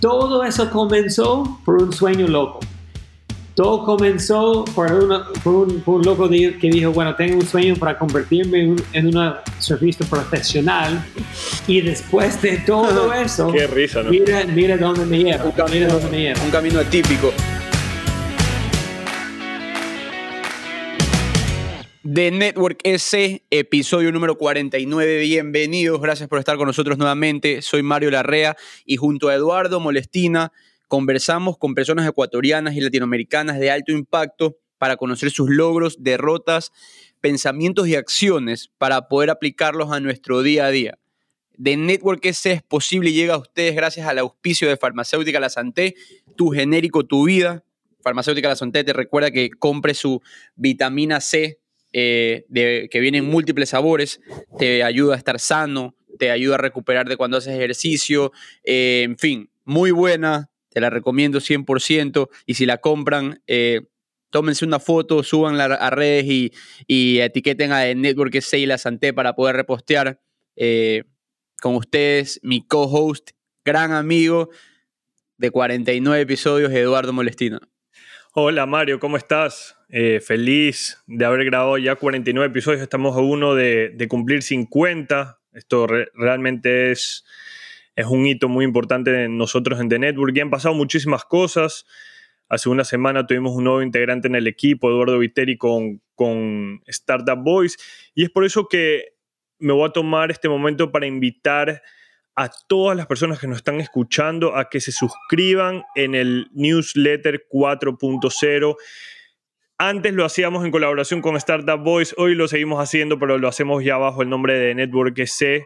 todo eso comenzó por un sueño loco. Todo comenzó por, un, loco que dijo, bueno, tengo un sueño para convertirme en, en una surfista profesional y después de todo eso, Qué risa, ¿no? mira, mira dónde me lleva. Un camino, dónde me lleva. Un camino atípico. De Network S, episodio número 49. Bienvenidos, gracias por estar con nosotros nuevamente. Soy Mario Larrea y junto a Eduardo Molestina conversamos con personas ecuatorianas y latinoamericanas de alto impacto para conocer sus logros, derrotas, pensamientos y acciones para poder aplicarlos a nuestro día a día. De Network S es posible y llega a ustedes gracias al auspicio de Farmacéutica La Santé, tu genérico, tu vida. Farmacéutica La Santé te recuerda que compre su vitamina C eh, de, que vienen múltiples sabores, te ayuda a estar sano, te ayuda a recuperar de cuando haces ejercicio, eh, en fin, muy buena, te la recomiendo 100% y si la compran, eh, tómense una foto, suban a redes y, etiqueten a Network y la Santé para poder repostear con ustedes, mi co-host, gran amigo de 49 episodios, Eduardo Molestina. Hola Mario, ¿cómo estás? Eh, feliz de haber grabado ya 49 episodios. Estamos a uno de, cumplir 50. Esto realmente es, es un hito muy importante en nosotros en The Network. Y han pasado muchísimas cosas. Hace una semana tuvimos un nuevo integrante en el equipo, Eduardo Viteri, con, con Startup Boys. Y es por eso que me voy a tomar este momento para invitar a todas las personas que nos están escuchando a que se suscriban en el newsletter 4.0 antes lo hacíamos en colaboración con Startup Voice, hoy lo seguimos haciendo, pero lo hacemos ya bajo el nombre de Network C,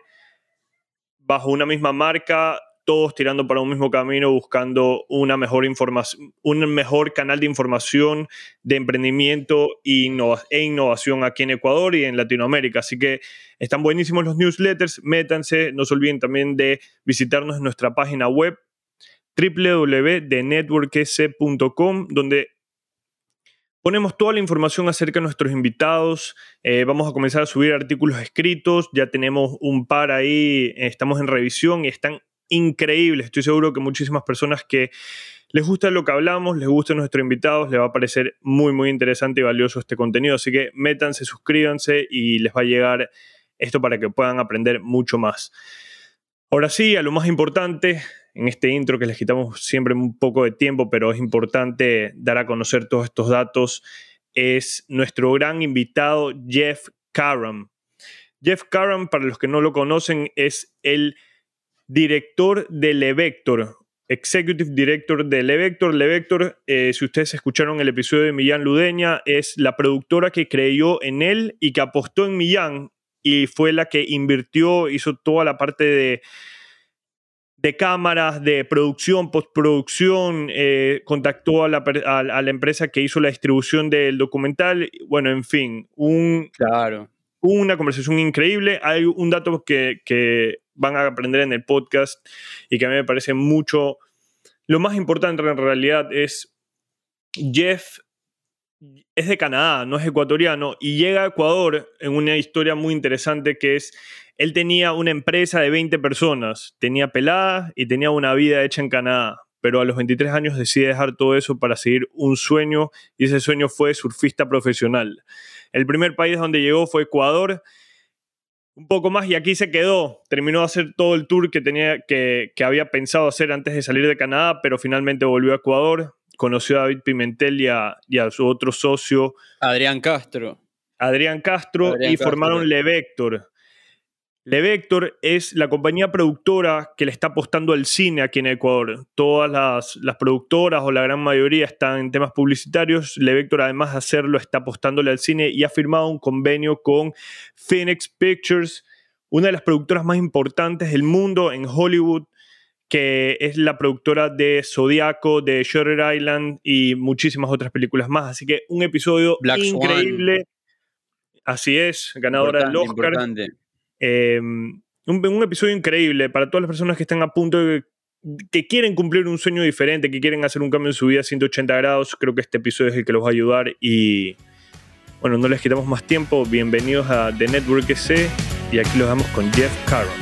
bajo una misma marca, todos tirando para un mismo camino, buscando una mejor información, un mejor canal de información de emprendimiento e, e innovación aquí en Ecuador y en Latinoamérica. Así que están buenísimos los newsletters, métanse, no se olviden también de visitarnos en nuestra página web www.networkc.com, donde Ponemos toda la información acerca de nuestros invitados. Eh, vamos a comenzar a subir artículos escritos. Ya tenemos un par ahí. Eh, estamos en revisión y están increíbles. Estoy seguro que muchísimas personas que les gusta lo que hablamos, les gusta nuestros invitados, les va a parecer muy, muy interesante y valioso este contenido. Así que métanse, suscríbanse y les va a llegar esto para que puedan aprender mucho más. Ahora sí, a lo más importante, en este intro que les quitamos siempre un poco de tiempo, pero es importante dar a conocer todos estos datos, es nuestro gran invitado Jeff Karam. Jeff Karam, para los que no lo conocen, es el director de Levector, Executive Director de Levector. Levector, eh, si ustedes escucharon el episodio de Millán Ludeña, es la productora que creyó en él y que apostó en Millán y fue la que invirtió, hizo toda la parte de de cámaras, de producción, postproducción, eh, contactó a la, a, la, empresa que hizo la distribución del documental. Bueno, en fin, un, claro. una conversación increíble. Hay un dato que, que, van a aprender en el podcast y que a mí me parece mucho... Lo más importante en realidad es Jeff es de Canadá, no es ecuatoriano, y llega a Ecuador en una historia muy interesante que es él tenía una empresa de 20 personas, tenía pelada y tenía una vida hecha en Canadá, pero a los 23 años decide dejar todo eso para seguir un sueño y ese sueño fue surfista profesional. El primer país donde llegó fue Ecuador, un poco más y aquí se quedó. Terminó de hacer todo el tour que, tenía, que, había pensado hacer antes de salir de Canadá, pero finalmente volvió a Ecuador. Conoció a David Pimentel y a, su otro socio. Adrián Castro. Adrián Castro y formaron Levector. Levector es la compañía productora que le está apostando al cine aquí en Ecuador. Todas las, productoras o la gran mayoría están en temas publicitarios. Levector, además de hacerlo, está apostándole al cine y ha firmado un convenio con Phoenix Pictures, una de las productoras más importantes del mundo en Hollywood, que es la productora de Zodiaco, de Shutter Island y muchísimas otras películas más. Así que un episodio increíble. Así es, ganadora del Oscar. Em, un, episodio increíble para todas las personas que están a punto de que quieren cumplir un sueño diferente, que quieren hacer un cambio en su vida a 180 grados, creo que este episodio es el que los va a ayudar y bueno, no les quitamos más tiempo, bienvenidos a The Network C y aquí los damos con Jeff Caron.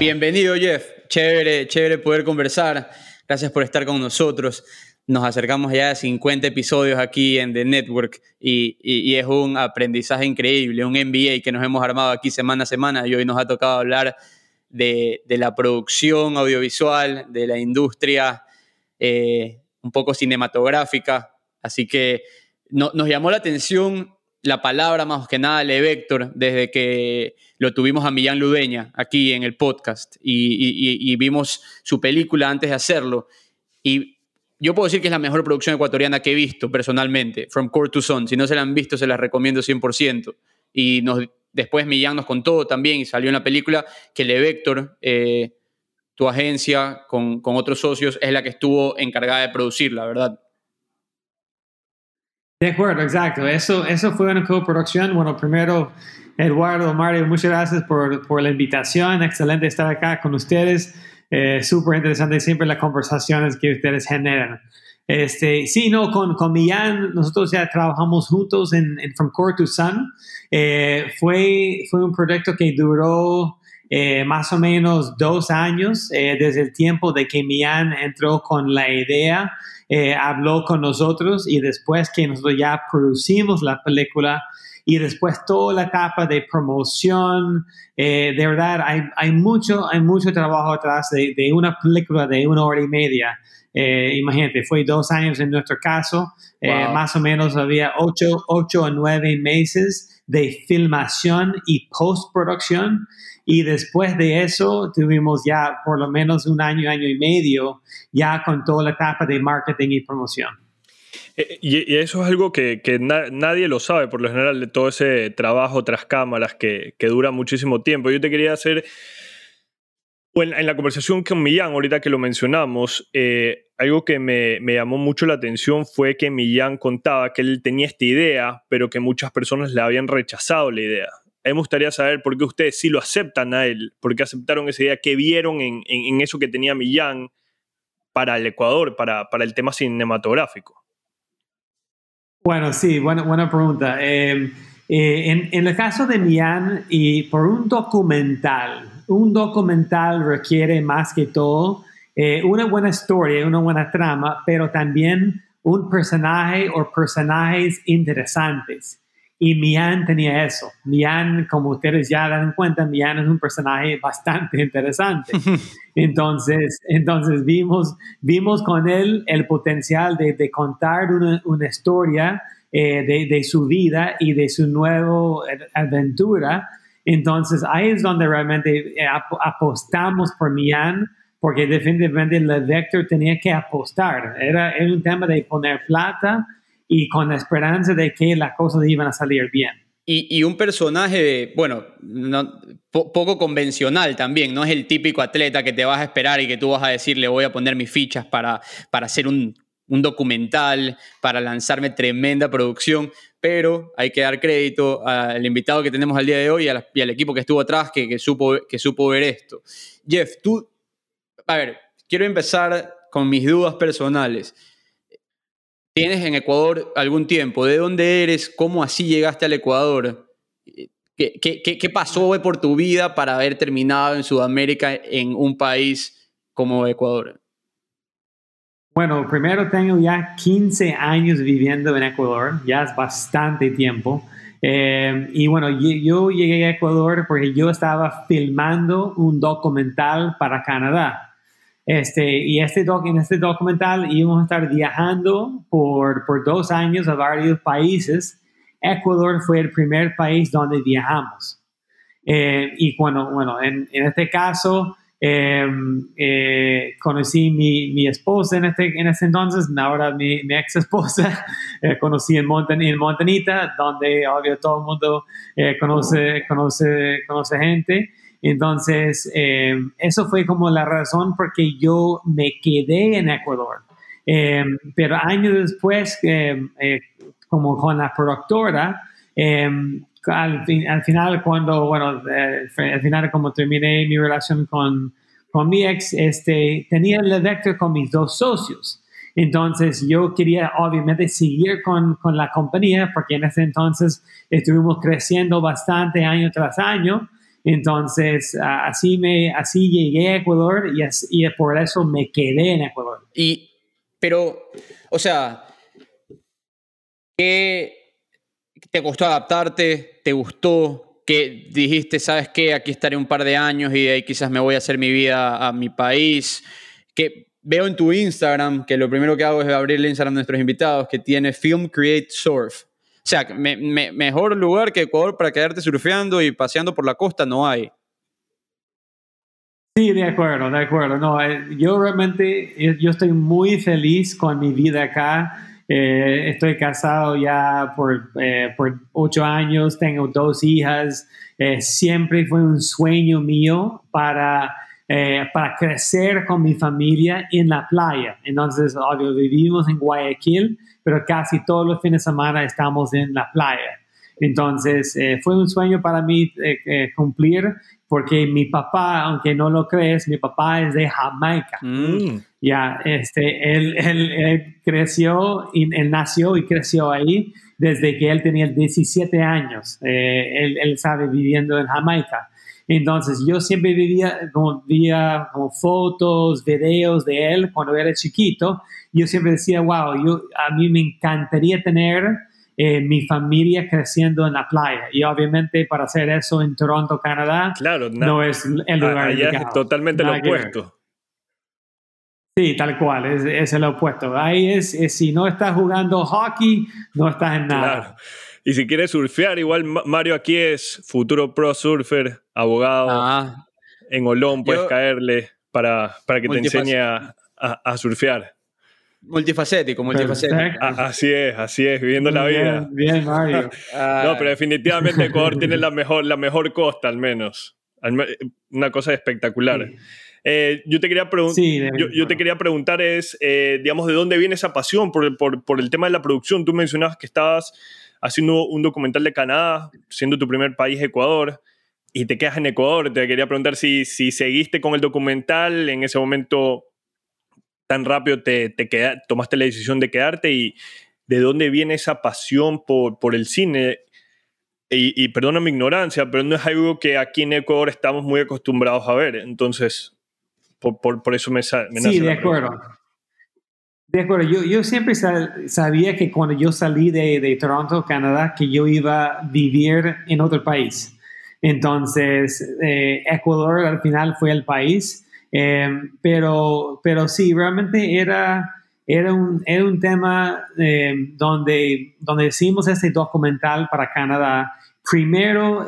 Bienvenido, Jeff. Chévere, chévere poder conversar. Gracias por estar con nosotros. Nos acercamos ya a 50 episodios aquí en The Network y, es un aprendizaje increíble, un MBA que nos hemos armado aquí semana a semana y hoy nos ha tocado hablar de, la producción audiovisual, de la industria eh, un poco cinematográfica. Así que nos llamó la atención la palabra más que nada Le Vector desde que lo tuvimos a Millán Ludeña aquí en el podcast y, vimos su película antes de hacerlo. Y yo puedo decir que es la mejor producción ecuatoriana que he visto personalmente, From Core to Son. Si no se la han visto, se la recomiendo 100%. Y nos, después Millán nos contó también y salió en la película que Le Vector, eh, tu agencia con, con otros socios, es la que estuvo encargada de producirla, ¿verdad? De acuerdo, exacto. Eso, eso fue una coproducción. Bueno, primero, Eduardo, Mario, muchas gracias por, por la invitación. Excelente estar acá con ustedes. Eh, Súper interesante siempre las conversaciones que ustedes generan. Este, sí, no, con, con Millán, nosotros ya trabajamos juntos en, From Core to Sun. Eh, fue, fue un proyecto que duró eh, más o menos dos años eh, desde el tiempo de que Millán entró con la idea habló con nosotros y después que nosotros ya producimos la película y después toda la etapa de promoción, eh, de verdad hay, hay, mucho, hay mucho trabajo atrás de, de una película de una hora y media. Eh, imagínate, fue dos años en nuestro caso, más o menos había ocho, ocho o nueve meses de filmación y postproducción. Y después de eso tuvimos ya por lo menos un año, año y medio ya con toda la etapa de marketing y promoción. Eh, y, eso es algo que, nadie lo sabe por lo general de todo ese trabajo tras cámaras que, dura muchísimo tiempo. Yo te quería hacer, en, la conversación con Millán, ahorita que lo mencionamos, eh, algo que me, me, llamó mucho la atención fue que Millán contaba que él tenía esta idea, pero que muchas personas le habían rechazado la idea me gustaría saber por qué ustedes sí lo aceptan a él, por qué aceptaron esa idea, qué vieron en, eso que tenía Millán para el Ecuador, para, para el tema cinematográfico. Bueno, sí, buena, buena pregunta. Em, eh, en, el caso de Millán, y por un documental, un documental requiere más que todo eh, una buena historia, una buena trama, pero también un personaje o personajes interesantes. Y Mian tenía eso. Mian, como ustedes ya dan cuenta, Mian es un personaje bastante interesante. Entonces, entonces vimos, vimos con él el potencial de, de contar una, una historia eh, de, de, su vida y de su nueva aventura. Entonces, ahí es donde realmente eh, apostamos por Mian, porque definitivamente el Vector tenía que apostar. Era, era un tema de poner plata y con la esperanza de que las cosas iban a salir bien. Y, un personaje, bueno, poco convencional también, no es el típico atleta que te vas a esperar y que tú vas a decirle voy a poner mis fichas para, para hacer un, documental, para lanzarme tremenda producción, pero hay que dar crédito al invitado que tenemos al día de hoy y, al equipo que estuvo atrás que, que, supo, que supo ver esto. Jeff, tú, a ver, quiero empezar con mis dudas personales tienes en Ecuador algún tiempo. ¿De dónde eres? ¿Cómo así llegaste al Ecuador? ¿Qué, qué, pasó por tu vida para haber terminado en Sudamérica en un país como Ecuador? Bueno, primero tengo ya 15 años viviendo en Ecuador, ya es bastante tiempo. Eh, y bueno, yo llegué a Ecuador porque yo estaba filmando un documental para Canadá. Este, y este doc, en este documental íbamos a estar viajando por, por dos años a varios países. Ecuador fue el primer país donde viajamos. Eh, y bueno, bueno en, en este caso, em, eh, conocí mi, mi, esposa en este, en ese entonces, ahora mi, mi ex esposa, eh, conocí en, Montan en Montanita, donde obvio todo el mundo conoce, conoce, conoce gente. Entonces, eh, eso fue como la razón por que yo me quedé en Ecuador. Eh, pero años después, eh, como con la productora, al, final, cuando, bueno, al final, como terminé mi relación con, con mi ex, este, tenía el vector con mis dos socios. Entonces yo quería obviamente seguir con, con, la compañía porque en ese entonces estuvimos creciendo bastante año tras año Entonces, así, me, así llegué a Ecuador y, y por eso me quedé en Ecuador. Y, pero, o sea, ¿qué te costó adaptarte? ¿Te gustó? ¿Qué dijiste, sabes qué? Aquí estaré un par de años y ahí quizás me voy a hacer mi vida a mi país. Que veo en tu Instagram que lo primero que hago es abrir el Instagram de nuestros invitados que tiene Film Create Surf. Sea, mejor lugar que Ecuador para quedarte surfeando y paseando por la costa no hay. Sí, de acuerdo, de acuerdo. No, eh, yo realmente, eh, yo estoy muy feliz con mi vida acá. Eh, estoy casado ya por, por, ocho años, tengo dos hijas. siempre fue un sueño mío para, para crecer con mi familia en la playa. Entonces, obvio, vivimos en Guayaquil, pero casi todos los fines de semana estamos en la playa. Entonces, eh, fue un sueño para mí eh, eh, cumplir porque mi papá, aunque no lo crees, mi papá es de Jamaica. Mm. Ya, este, él, él, creció, y, él nació y creció ahí desde que él tenía 17 años. él, él sabe viviendo en Jamaica. Entonces yo siempre vivía, como veía como fotos, videos de él cuando era chiquito. Yo siempre decía, wow, yo, a mí me encantaría tener eh, mi familia creciendo en la playa. Y obviamente para hacer eso en Toronto, Canadá, claro, no es el lugar allá es totalmente lo opuesto. Sí, tal cual, es, es, el opuesto. Ahí es, si no estás jugando hockey, no estás en nada. Claro. Y si quieres surfear, igual Mario aquí es futuro pro surfer, abogado. Ah. En Olón puedes caerle para, para que te enseñe a, a, surfear. Multifacético, multifacético. así es, así es, viviendo la vida. Bien, Mario. no, pero definitivamente Ecuador tiene la mejor, la mejor costa, al menos. Una cosa espectacular. Eh, yo, te quería yo, te quería preguntar es, eh, digamos, ¿de dónde viene esa pasión por, por, por, el tema de la producción? Tú mencionabas que estabas haciendo un documental de Canadá, siendo tu primer país Ecuador, y te quedas en Ecuador. Te quería preguntar si, si seguiste con el documental, en ese momento tan rápido te, te tomaste la decisión de quedarte y de dónde viene esa pasión por, por el cine. Y, y, perdona mi ignorancia, pero no es algo que aquí en Ecuador estamos muy acostumbrados a ver. Entonces, por, por, por eso me, me Sí, de acuerdo. De acuerdo, yo, yo siempre sabía que cuando yo salí de, de, Toronto, Canadá, que yo iba a vivir en otro país. Entonces, eh, Ecuador al final fue el país, eh, pero, pero sí, realmente era, era, un, era un tema eh, donde, donde hicimos este documental para Canadá. Primero,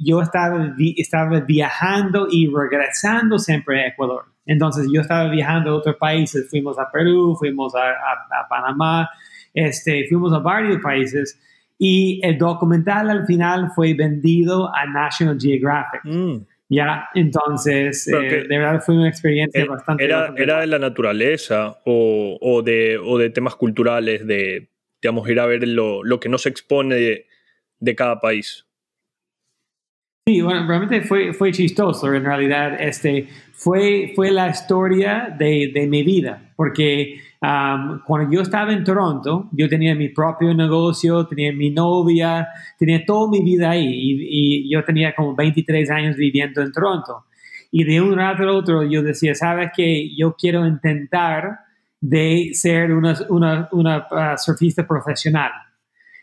yo estaba, estaba viajando y regresando siempre a Ecuador. Entonces yo estaba viajando a otros países, fuimos a Perú, fuimos a, a, Panamá, este, fuimos a varios países y el documental al final fue vendido a National Geographic. Mm. Ya, entonces, eh, de verdad fue una experiencia eh, bastante... Era, era, de la naturaleza o, o, de, o, de, temas culturales, de, digamos, ir a ver lo, lo que no se expone de, de cada país. Sí, bueno, realmente fue, fue chistoso. En realidad, este, fue, fue la historia de, de mi vida, porque um, cuando yo estaba en Toronto, yo tenía mi propio negocio, tenía mi novia, tenía toda mi vida ahí y, y yo tenía como 23 años viviendo en Toronto. Y de un rato al otro yo decía, sabes que yo quiero intentar de ser una, una, una uh, surfista profesional.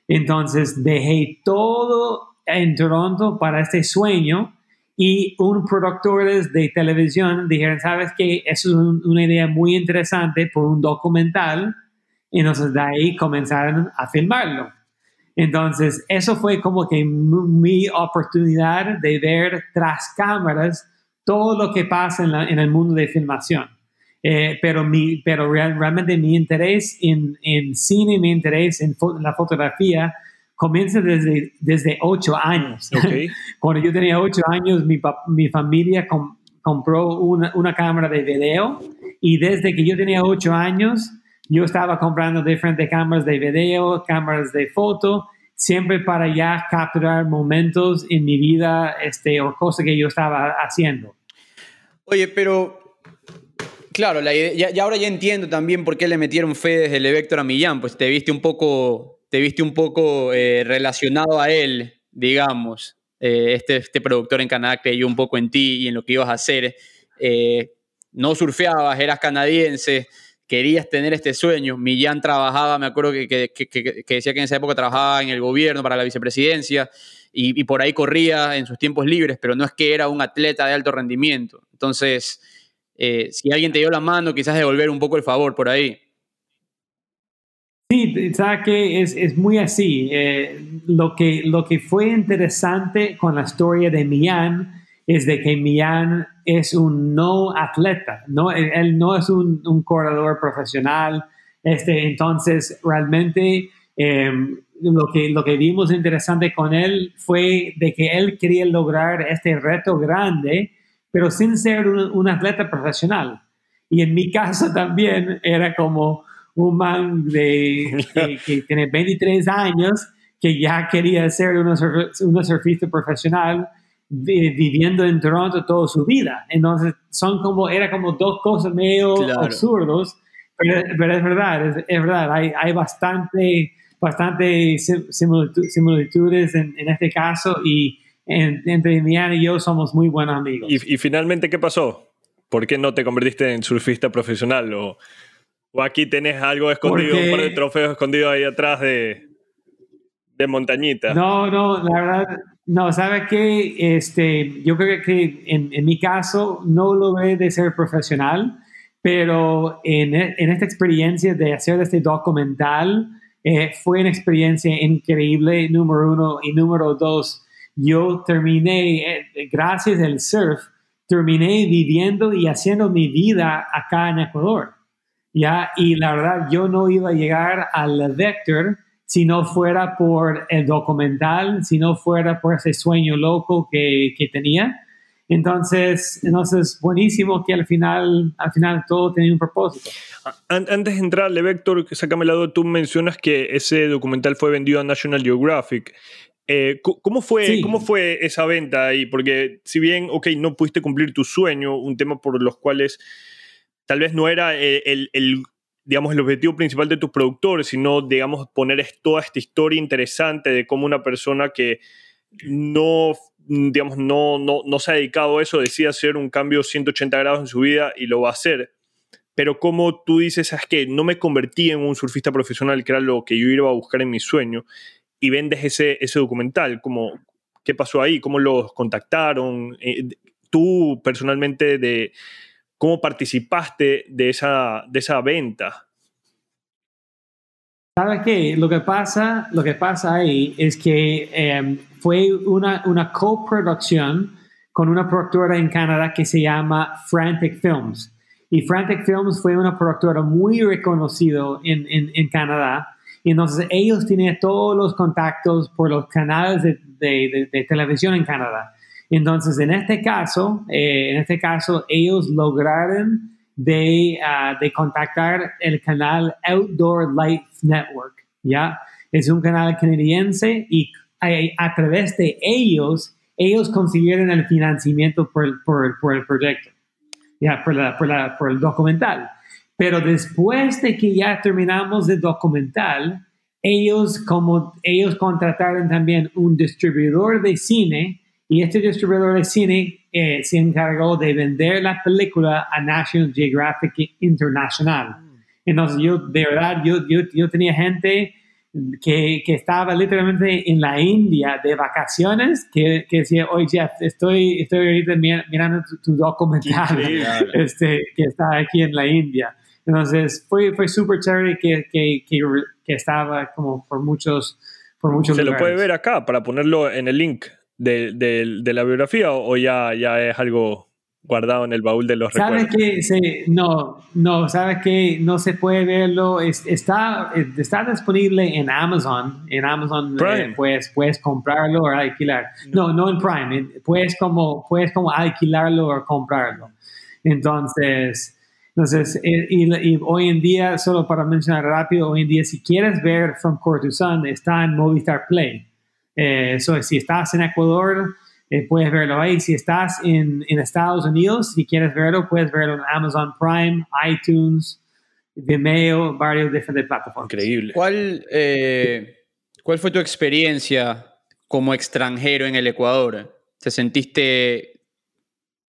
Entonces dejé todo en Toronto para este sueño y un productor de televisión dijeron, sabes que es una idea muy interesante por un documental, y entonces de ahí comenzaron a filmarlo. Entonces, eso fue como que mi oportunidad de ver tras cámaras todo lo que pasa en, el mundo de filmación. Eh, pero mi, pero realmente mi interés en, en cine, mi interés en la fotografía comienza desde, desde ocho años. Cuando yo tenía ocho años, mi, mi familia compró una, una, cámara de video y desde que yo tenía ocho años, yo estaba comprando diferentes cámaras de video, cámaras de foto, siempre para ya capturar momentos en mi vida este, o cosas que yo estaba haciendo. Oye, pero Claro, la ya, ahora ya entiendo también por qué le metieron fe desde el Vector a Millán, pues te viste un poco te viste un poco eh, relacionado a él, digamos. eh, este, este productor en Canadá creyó un poco en ti y en lo que ibas a hacer. Eh, no surfeabas, eras canadiense, querías tener este sueño. Millán trabajaba, me acuerdo que, que, decía que en esa época trabajaba en el gobierno para la vicepresidencia y, por ahí corría en sus tiempos libres, pero no es que era un atleta de alto rendimiento. Entonces, eh, si alguien te dio la mano, quizás devolver un poco el favor por ahí. Sí, sabes que es, es, muy así. Eh, lo, que, lo que fue interesante con la historia de Millán es de que Millán es un no atleta, ¿no? Él, no es un, un, corredor profesional. Este, entonces, realmente em, lo, que, lo que vimos interesante con él fue de que él quería lograr este reto grande, pero sin ser un, atleta profesional. Y en mi caso también era como un man de, que, tiene 23 años que ya quería ser una, una surfista profesional viviendo en Toronto toda su vida. Entonces, son como, era como dos cosas medio absurdos, pero, es verdad, es, verdad, hay, hay bastante, bastante similitudes en, en este caso y entre Mian y yo somos muy buenos amigos. ¿Y, finalmente qué pasó? ¿Por qué no te convertiste en surfista profesional? ¿O, o aquí tenés algo escondido, un par de trofeos escondidos ahí atrás de, de montañita? No, no, la verdad, no, ¿sabe qué? Este, yo creo que en, en mi caso no lo ve de ser profesional, pero en, en esta experiencia de hacer este documental eh, fue una experiencia increíble, número uno, y número dos, yo terminé, eh, gracias al surf, terminé viviendo y haciendo mi vida acá en Ecuador. ¿Ya? Y la verdad, yo no iba a llegar al Vector si no fuera por el documental, si no fuera por ese sueño loco que, que tenía. Entonces, entonces, buenísimo que al final, al final todo tenía un propósito. Antes de entrarle, Vector, sácame la duda, tú mencionas que ese documental fue vendido a National Geographic. Eh, ¿cómo, fue, ¿Cómo fue esa venta ahí? Porque si bien, ok, no pudiste cumplir tu sueño, un tema por los cuales tal vez no era el, el, digamos, el objetivo principal de tus productores, sino, digamos, poner toda esta historia interesante de cómo una persona que no, digamos, no, no, no se ha dedicado a eso, decide hacer un cambio 180 grados en su vida y lo va a hacer. Pero como tú dices, es que no me convertí en un surfista profesional, que era lo que yo iba a buscar en mi sueño, y vendes ese, ese documental, como, ¿qué pasó ahí? ¿Cómo los contactaron? Eh, tú personalmente, de, ¿cómo participaste de esa, de esa venta? ¿Sabes qué? Lo que pasa, lo que pasa ahí es que em, fue una, una coproducción con una productora en Canadá que se llama Frantic Films. Y Frantic Films fue una productora muy reconocida en, en, en, Canadá. Y entonces ellos tenían todos los contactos por los canales de, de, de televisión en Canadá. Entonces, en este caso, eh, en este caso, ellos lograron de, uh, de, contactar el canal Outdoor Life Network, ¿ya? Es un canal canadiense y a, a través de ellos, ellos consiguieron el financiamiento por, por, por el proyecto, ¿ya? Por, la, la, por el documental. Pero después de que ya terminamos el documental, ellos, como ellos contrataron también un distribuidor de cine y este distribuidor de cine eh, se encargó de vender la película a National Geographic International. Entonces yo, de verdad, yo, yo, yo tenía gente que, que, estaba literalmente en la India de vacaciones, que, que decía, oye Jeff, estoy, estoy ahorita mirando tu, documental este, que está aquí en la India. Entonces fue, fue súper chévere que, que, que, estaba como por muchos, por muchos Se lo puede ver acá para ponerlo en el link de, la biografía o, ya, ya es algo guardado en el baúl de los ¿Sabes recuerdos? Que no, no, sabes que no se puede verlo. está, está disponible en Amazon. En Amazon eh, puedes, puedes comprarlo o alquilar. No, no en Prime. Puedes como, puedes como alquilarlo o comprarlo. Entonces, entonces eh, y, hoy en día, solo para mencionar rápido, hoy en día si quieres ver From Core to Sun, está en Movistar Play. Eh, si estás en Ecuador, eh, puedes verlo ahí. Si estás en, en, Estados Unidos, si quieres verlo, puedes verlo en Amazon Prime, iTunes, Vimeo, varios diferentes plataformas. Increíble. ¿Cuál, eh, ¿Cuál fue tu experiencia como extranjero en el Ecuador? ¿Te sentiste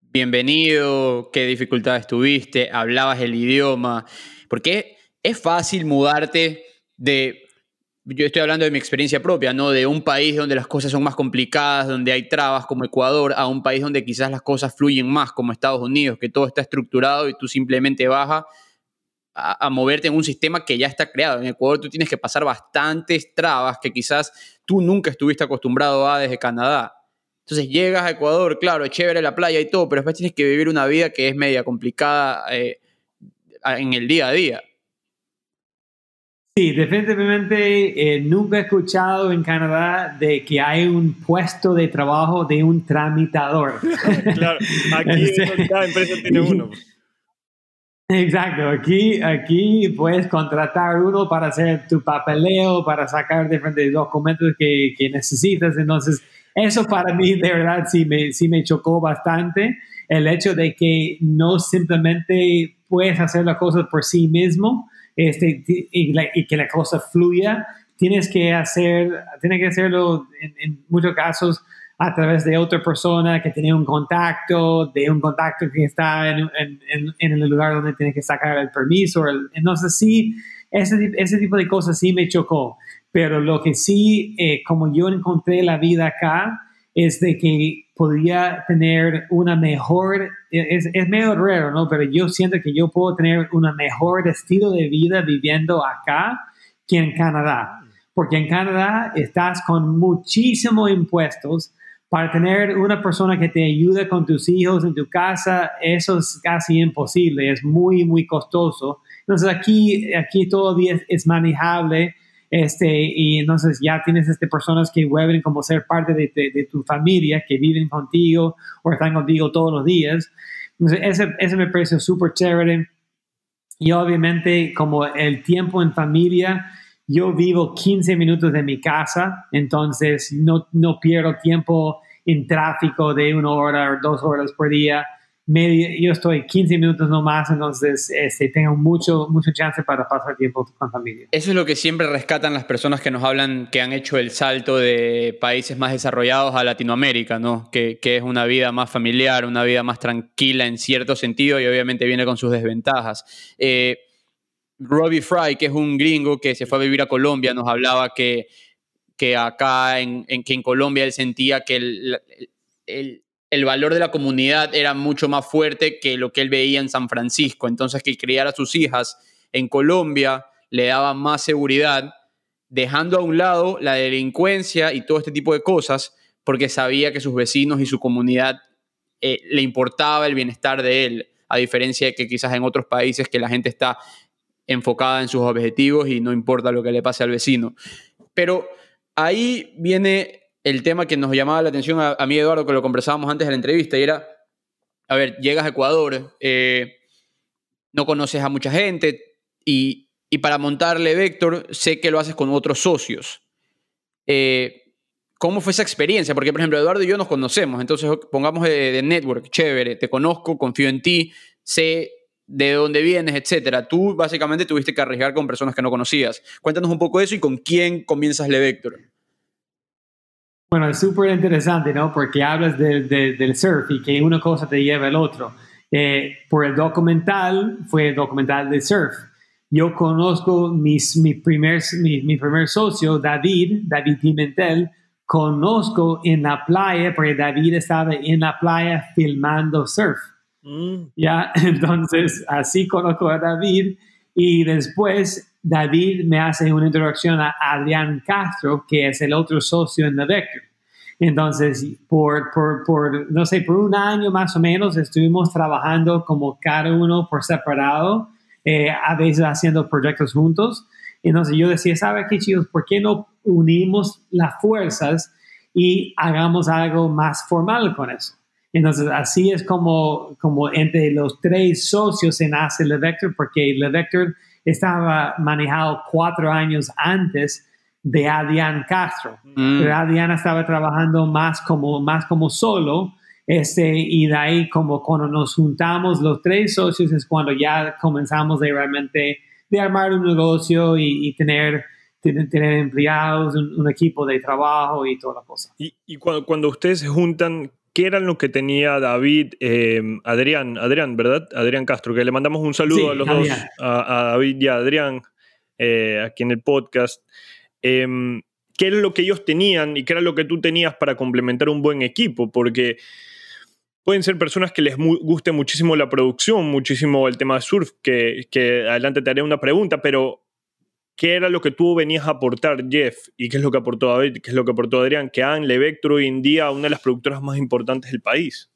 bienvenido? ¿Qué dificultades tuviste? ¿Hablabas el idioma? Porque es fácil mudarte de yo estoy hablando de mi experiencia propia, ¿no? De un país donde las cosas son más complicadas, donde hay trabas como Ecuador, a un país donde quizás las cosas fluyen más como Estados Unidos, que todo está estructurado y tú simplemente vas a, moverte en un sistema que ya está creado. En Ecuador tú tienes que pasar bastantes trabas que quizás tú nunca estuviste acostumbrado a desde Canadá. Entonces llegas a Ecuador, claro, es chévere la playa y todo, pero después tienes que vivir una vida que es media complicada eh, en el día a día. Sí, definitivamente eh, nunca he escuchado en Canadá de que hay un puesto de trabajo de un tramitador. claro, aquí este, cada empresa tiene uno. Exacto, aquí, aquí puedes contratar uno para hacer tu papeleo, para sacar diferentes documentos que, que necesitas. Entonces, eso para mí de verdad sí me, sí me chocó bastante. El hecho de que no simplemente puedes hacer las cosas por sí mismo, este, y, que la cosa fluya, tienes que hacer, tienes que hacerlo en, muchos casos a través de otra persona que tiene un contacto, de un contacto que está en, el lugar donde tiene que sacar el permiso. entonces sí, ese, ese, tipo de cosas sí me chocó. Pero lo que sí, eh, como yo encontré la vida acá, es de que podría tener una mejor, es, es medio raro, ¿no? Pero yo siento que yo puedo tener un mejor estilo de vida viviendo acá que en Canadá. Porque en Canadá estás con muchísimos impuestos. Para tener una persona que te ayude con tus hijos en tu casa, eso es casi imposible, es muy, muy costoso. Entonces aquí, aquí todavía es manejable este, y entonces ya tienes este, personas que vuelven como ser parte de, de, tu familia, que viven contigo o están contigo todos los días. Entonces, ese, ese me parece súper chévere. Y obviamente, como el tiempo en familia, yo vivo 15 minutos de mi casa, entonces no, no pierdo tiempo en tráfico de una hora o dos horas por día yo estoy 15 minutos nomás, entonces este, tengo mucho, mucho chance para pasar tiempo con familia. Eso es lo que siempre rescatan las personas que nos hablan que han hecho el salto de países más desarrollados a Latinoamérica, ¿no? Que, que es una vida más familiar, una vida más tranquila en cierto sentido y obviamente viene con sus desventajas. Eh, Robbie Fry, que es un gringo que se fue a vivir a Colombia, nos hablaba que, que acá en, que en Colombia él sentía que el el valor de la comunidad era mucho más fuerte que lo que él veía en San Francisco. Entonces, que criar a sus hijas en Colombia le daba más seguridad, dejando a un lado la delincuencia y todo este tipo de cosas, porque sabía que sus vecinos y su comunidad eh, le importaba el bienestar de él, a diferencia de que quizás en otros países que la gente está enfocada en sus objetivos y no importa lo que le pase al vecino. Pero ahí viene el tema que nos llamaba la atención a, mí, Eduardo, que lo conversábamos antes de la entrevista, y era, a ver, llegas a Ecuador, eh, no conoces a mucha gente, y, para montarle Vector, sé que lo haces con otros socios. Eh, ¿Cómo fue esa experiencia? Porque, por ejemplo, Eduardo y yo nos conocemos, entonces pongamos de, network, chévere, te conozco, confío en ti, sé de dónde vienes, etcétera. Tú básicamente tuviste que arriesgar con personas que no conocías. Cuéntanos un poco eso y con quién comienzas Vector. Bueno, es súper interesante, ¿no? Porque hablas del surf y que una cosa te lleva al otro. Eh, por el documental, fue el documental de surf. Yo conozco mis, mi, primer, mi, primer socio, David, David Pimentel, conozco en la playa, porque David estaba en la playa filmando surf. Mm. Ya, entonces así conozco a David y después David me hace una introducción a Adrián Castro, que es el otro socio en The Vector. Entonces, por, por, por, no sé, por un año más o menos estuvimos trabajando como cada uno por separado, eh, a veces haciendo proyectos juntos. Entonces yo decía, ¿sabe qué chicos? ¿Por qué no unimos las fuerzas y hagamos algo más formal con eso? Entonces, así es como, como entre los tres socios se nace Le Vector, porque Le Vector estaba manejado cuatro años antes de Adrián Castro. Mm. Adrián estaba trabajando más como, más como solo, este, y de ahí como cuando nos juntamos los tres socios es cuando ya comenzamos de realmente de armar un negocio y, tener tener, empleados, un, equipo de trabajo y toda la cosa. Y, y cuando, cuando ustedes se juntan, ¿qué era lo que tenía David, eh, Adrián, Adrián, ¿verdad? Adrián Castro, que le mandamos un saludo a los dos, a, David y a Adrián, eh, aquí en el podcast. Em, ¿Qué era lo que ellos tenían y qué era lo que tú tenías para complementar un buen equipo? Porque pueden ser personas que les guste muchísimo la producción, muchísimo el tema de surf, que, que adelante te haré una pregunta, pero ¿qué era lo que tú venías a aportar, Jeff? ¿Y qué es lo que aportó David? ¿Qué es lo que aportó Adrián? Que han Levectro hoy en día una de las productoras más importantes del país.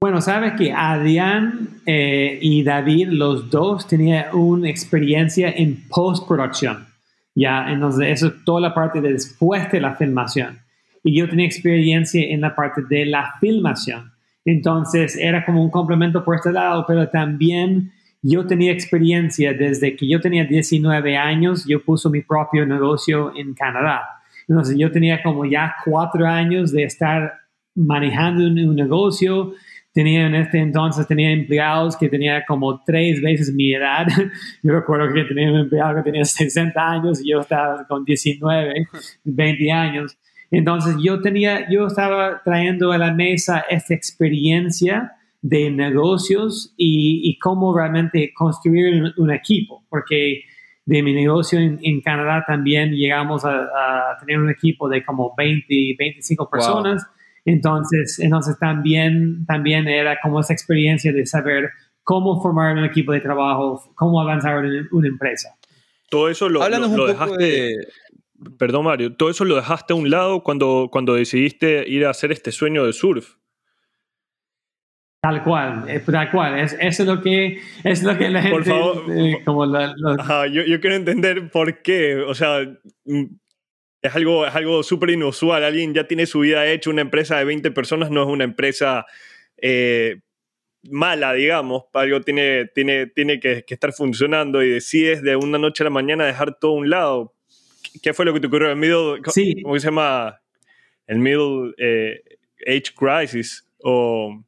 Bueno, sabes que Adrián eh, y David, los dos, tenían una experiencia en postproducción. Ya, entonces eso es toda la parte de después de la filmación. Y yo tenía experiencia en la parte de la filmación. Entonces era como un complemento por este lado, pero también yo tenía experiencia desde que yo tenía 19 años, yo puse mi propio negocio en Canadá. Entonces yo tenía como ya cuatro años de estar manejando un, negocio. Tenía en este entonces, tenía empleados que tenía como tres veces mi edad. Yo recuerdo que tenía un empleado que tenía 60 años y yo estaba con 19, 20 años. Entonces yo tenía, yo estaba trayendo a la mesa esta experiencia de negocios y, cómo realmente construir un, equipo, porque de mi negocio en, Canadá también llegamos a, tener un equipo de como 20, 25 personas. Entonces, entonces también, también era como esa experiencia de saber cómo formar un equipo de trabajo, cómo avanzar en una empresa. Todo eso lo, lo, dejaste, perdón Mario, todo eso lo dejaste a un lado cuando, cuando decidiste ir a hacer este sueño de surf. Tal cual, eh, tal cual. Es, eso es lo que, es lo que la gente... Por favor, eh, como yo, yo, quiero entender por qué. O sea, mm, es algo, es algo súper inusual. Alguien ya tiene su vida hecha, una empresa de 20 personas no es una empresa eh, mala, digamos. Algo tiene, tiene, tiene que, estar funcionando y decides de una noche a la mañana dejar todo a un lado. ¿Qué fue lo que te ocurrió? El middle, sí. ¿Cómo se llama? El middle age crisis o...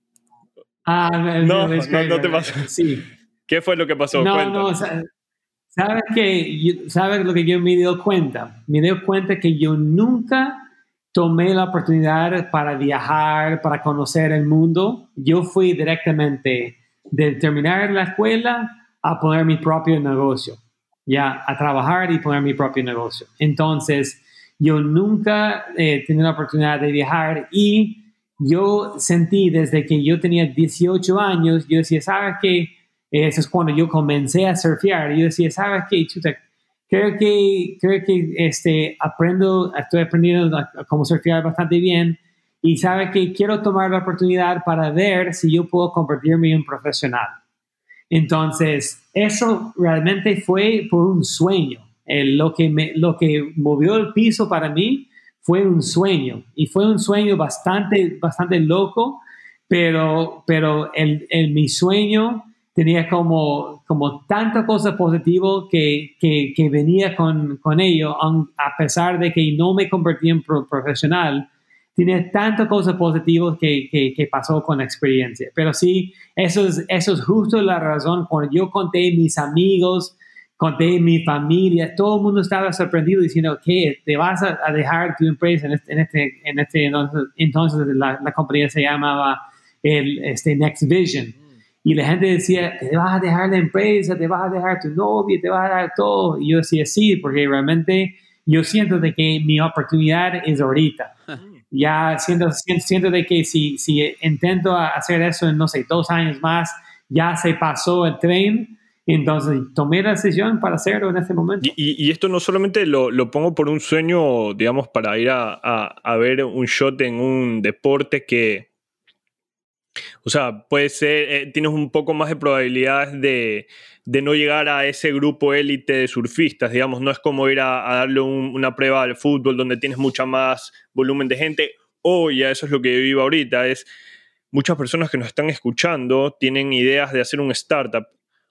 Ah, no, no, te pasó. Sí. ¿Qué fue lo que pasó? No, no, sabes que, sabes lo que yo me dio cuenta. Me dio cuenta que yo nunca tomé la oportunidad para viajar, para conocer el mundo. Yo fui directamente de terminar la escuela a poner mi propio negocio, ya, a trabajar y poner mi propio negocio. Entonces, yo nunca eh, tenía la oportunidad de viajar y yo sentí desde que yo tenía 18 años, yo decía, ¿sabes qué? Eso es cuando yo comencé a surfear. Yo decía, ¿sabes qué? Chuta, creo que, creo que este, aprendo, estoy aprendiendo a, cómo surfear bastante bien. Y sabes que quiero tomar la oportunidad para ver si yo puedo convertirme en profesional. Entonces, eso realmente fue por un sueño. lo, que me, lo que movió el piso para mí fue un sueño y fue un sueño bastante, bastante loco, pero, pero el, mi sueño tenía como, como tanta cosa positiva que, que, venía con, con, ello, a pesar de que no me convertí en profesional, tiene tantas cosas positivas que, que, pasó con la experiencia. Pero sí, eso es, eso es justo la razón cuando yo conté a mis amigos, conté mi familia, todo el mundo estaba sorprendido diciendo que te vas a, dejar tu empresa en este, en este, en este entonces, la, la, compañía se llamaba el, este Next Vision. Y la gente decía, te vas a dejar la empresa, te vas a dejar tu novia, te vas a dejar todo. Y yo decía, sí, porque realmente yo siento de que mi oportunidad es ahorita. Ya siento, siento de que si, si intento hacer eso en, no sé, dos años más, ya se pasó el tren entonces tomé la decisión para hacerlo en ese momento. Y, esto no solamente lo, lo, pongo por un sueño, digamos, para ir a, a, ver un shot en un deporte que, o sea, puede ser, eh, tienes un poco más de probabilidades de, de, no llegar a ese grupo élite de surfistas, digamos, no es como ir a, darle una prueba al fútbol donde tienes mucha más volumen de gente, o ya eso es lo que yo vivo ahorita, es muchas personas que nos están escuchando tienen ideas de hacer un startup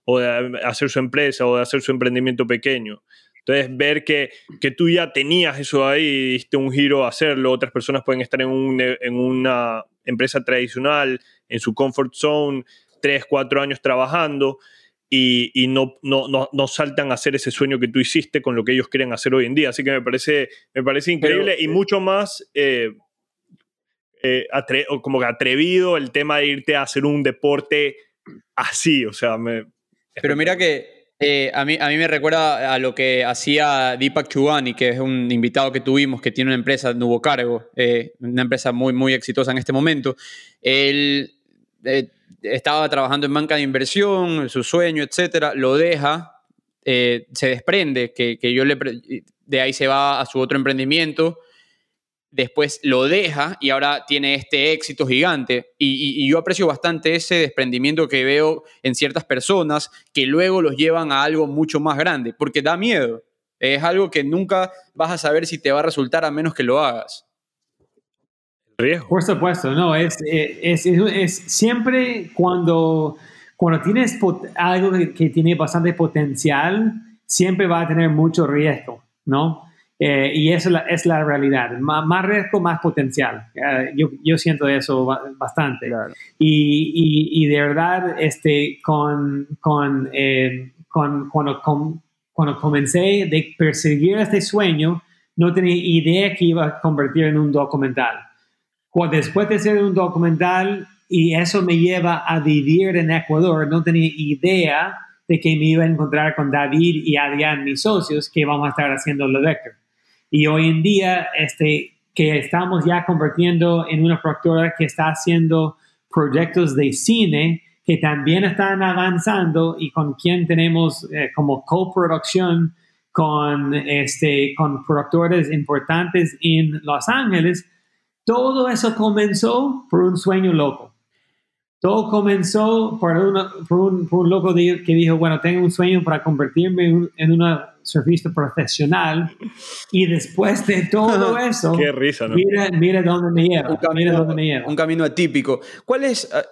o de hacer su empresa o de hacer su emprendimiento pequeño. Entonces, ver que, que tú ya tenías eso ahí y diste un giro a hacerlo, otras personas pueden estar en, un, en una empresa tradicional, en su comfort zone, tres, cuatro años trabajando, y, no, no, no, saltan a hacer ese sueño que tú hiciste con lo que ellos quieren hacer hoy en día. Así que me parece, me parece increíble y mucho más eh, eh, como que atrevido el tema de irte a hacer un deporte así. O sea, me, Pero mira que eh, a, mí, a mí me recuerda a lo que hacía Deepak Chugani, que es un invitado que tuvimos, que tiene una empresa, Nuevo Cargo, una empresa muy, muy exitosa en este momento. Él estaba trabajando en banca de inversión, su sueño, etcétera, lo deja, eh, se desprende, que, que, yo le, de ahí se va a su otro emprendimiento, después lo deja y ahora tiene este éxito gigante. Y, yo aprecio bastante ese desprendimiento que veo en ciertas personas que luego los llevan a algo mucho más grande, porque da miedo. Es algo que nunca vas a saber si te va a resultar a menos que lo hagas. Por supuesto, no, es, es, es, siempre cuando, cuando tienes algo que, tiene bastante potencial, siempre va a tener mucho riesgo, ¿no? Eh, y eso es la, realidad. más riesgo, más potencial. Eh, yo, yo, siento eso bastante. Y, y, de verdad, este, con, con, eh, con cuando, cuando comencé de perseguir este sueño, no tenía idea que iba a convertir en un documental después de hacer un documental y eso me lleva a vivir en Ecuador, no tenía idea de que me iba a encontrar con David y Adrián, mis socios, que vamos a estar haciendo lo Vector. Y hoy en día, este, que estamos ya convirtiendo en una productora que está haciendo proyectos de cine que también están avanzando y con quien tenemos eh, como coproducción con, este, con productores importantes en Los Ángeles, todo eso comenzó por un sueño loco. Todo comenzó por, por, un, loco que dijo, bueno, tengo un sueño para convertirme en, una surfista profesional y después de todo eso, Qué risa, ¿no? mira, dónde me lleva. Un camino, mira dónde me lleva. Un camino atípico. ¿Cuál es, ah,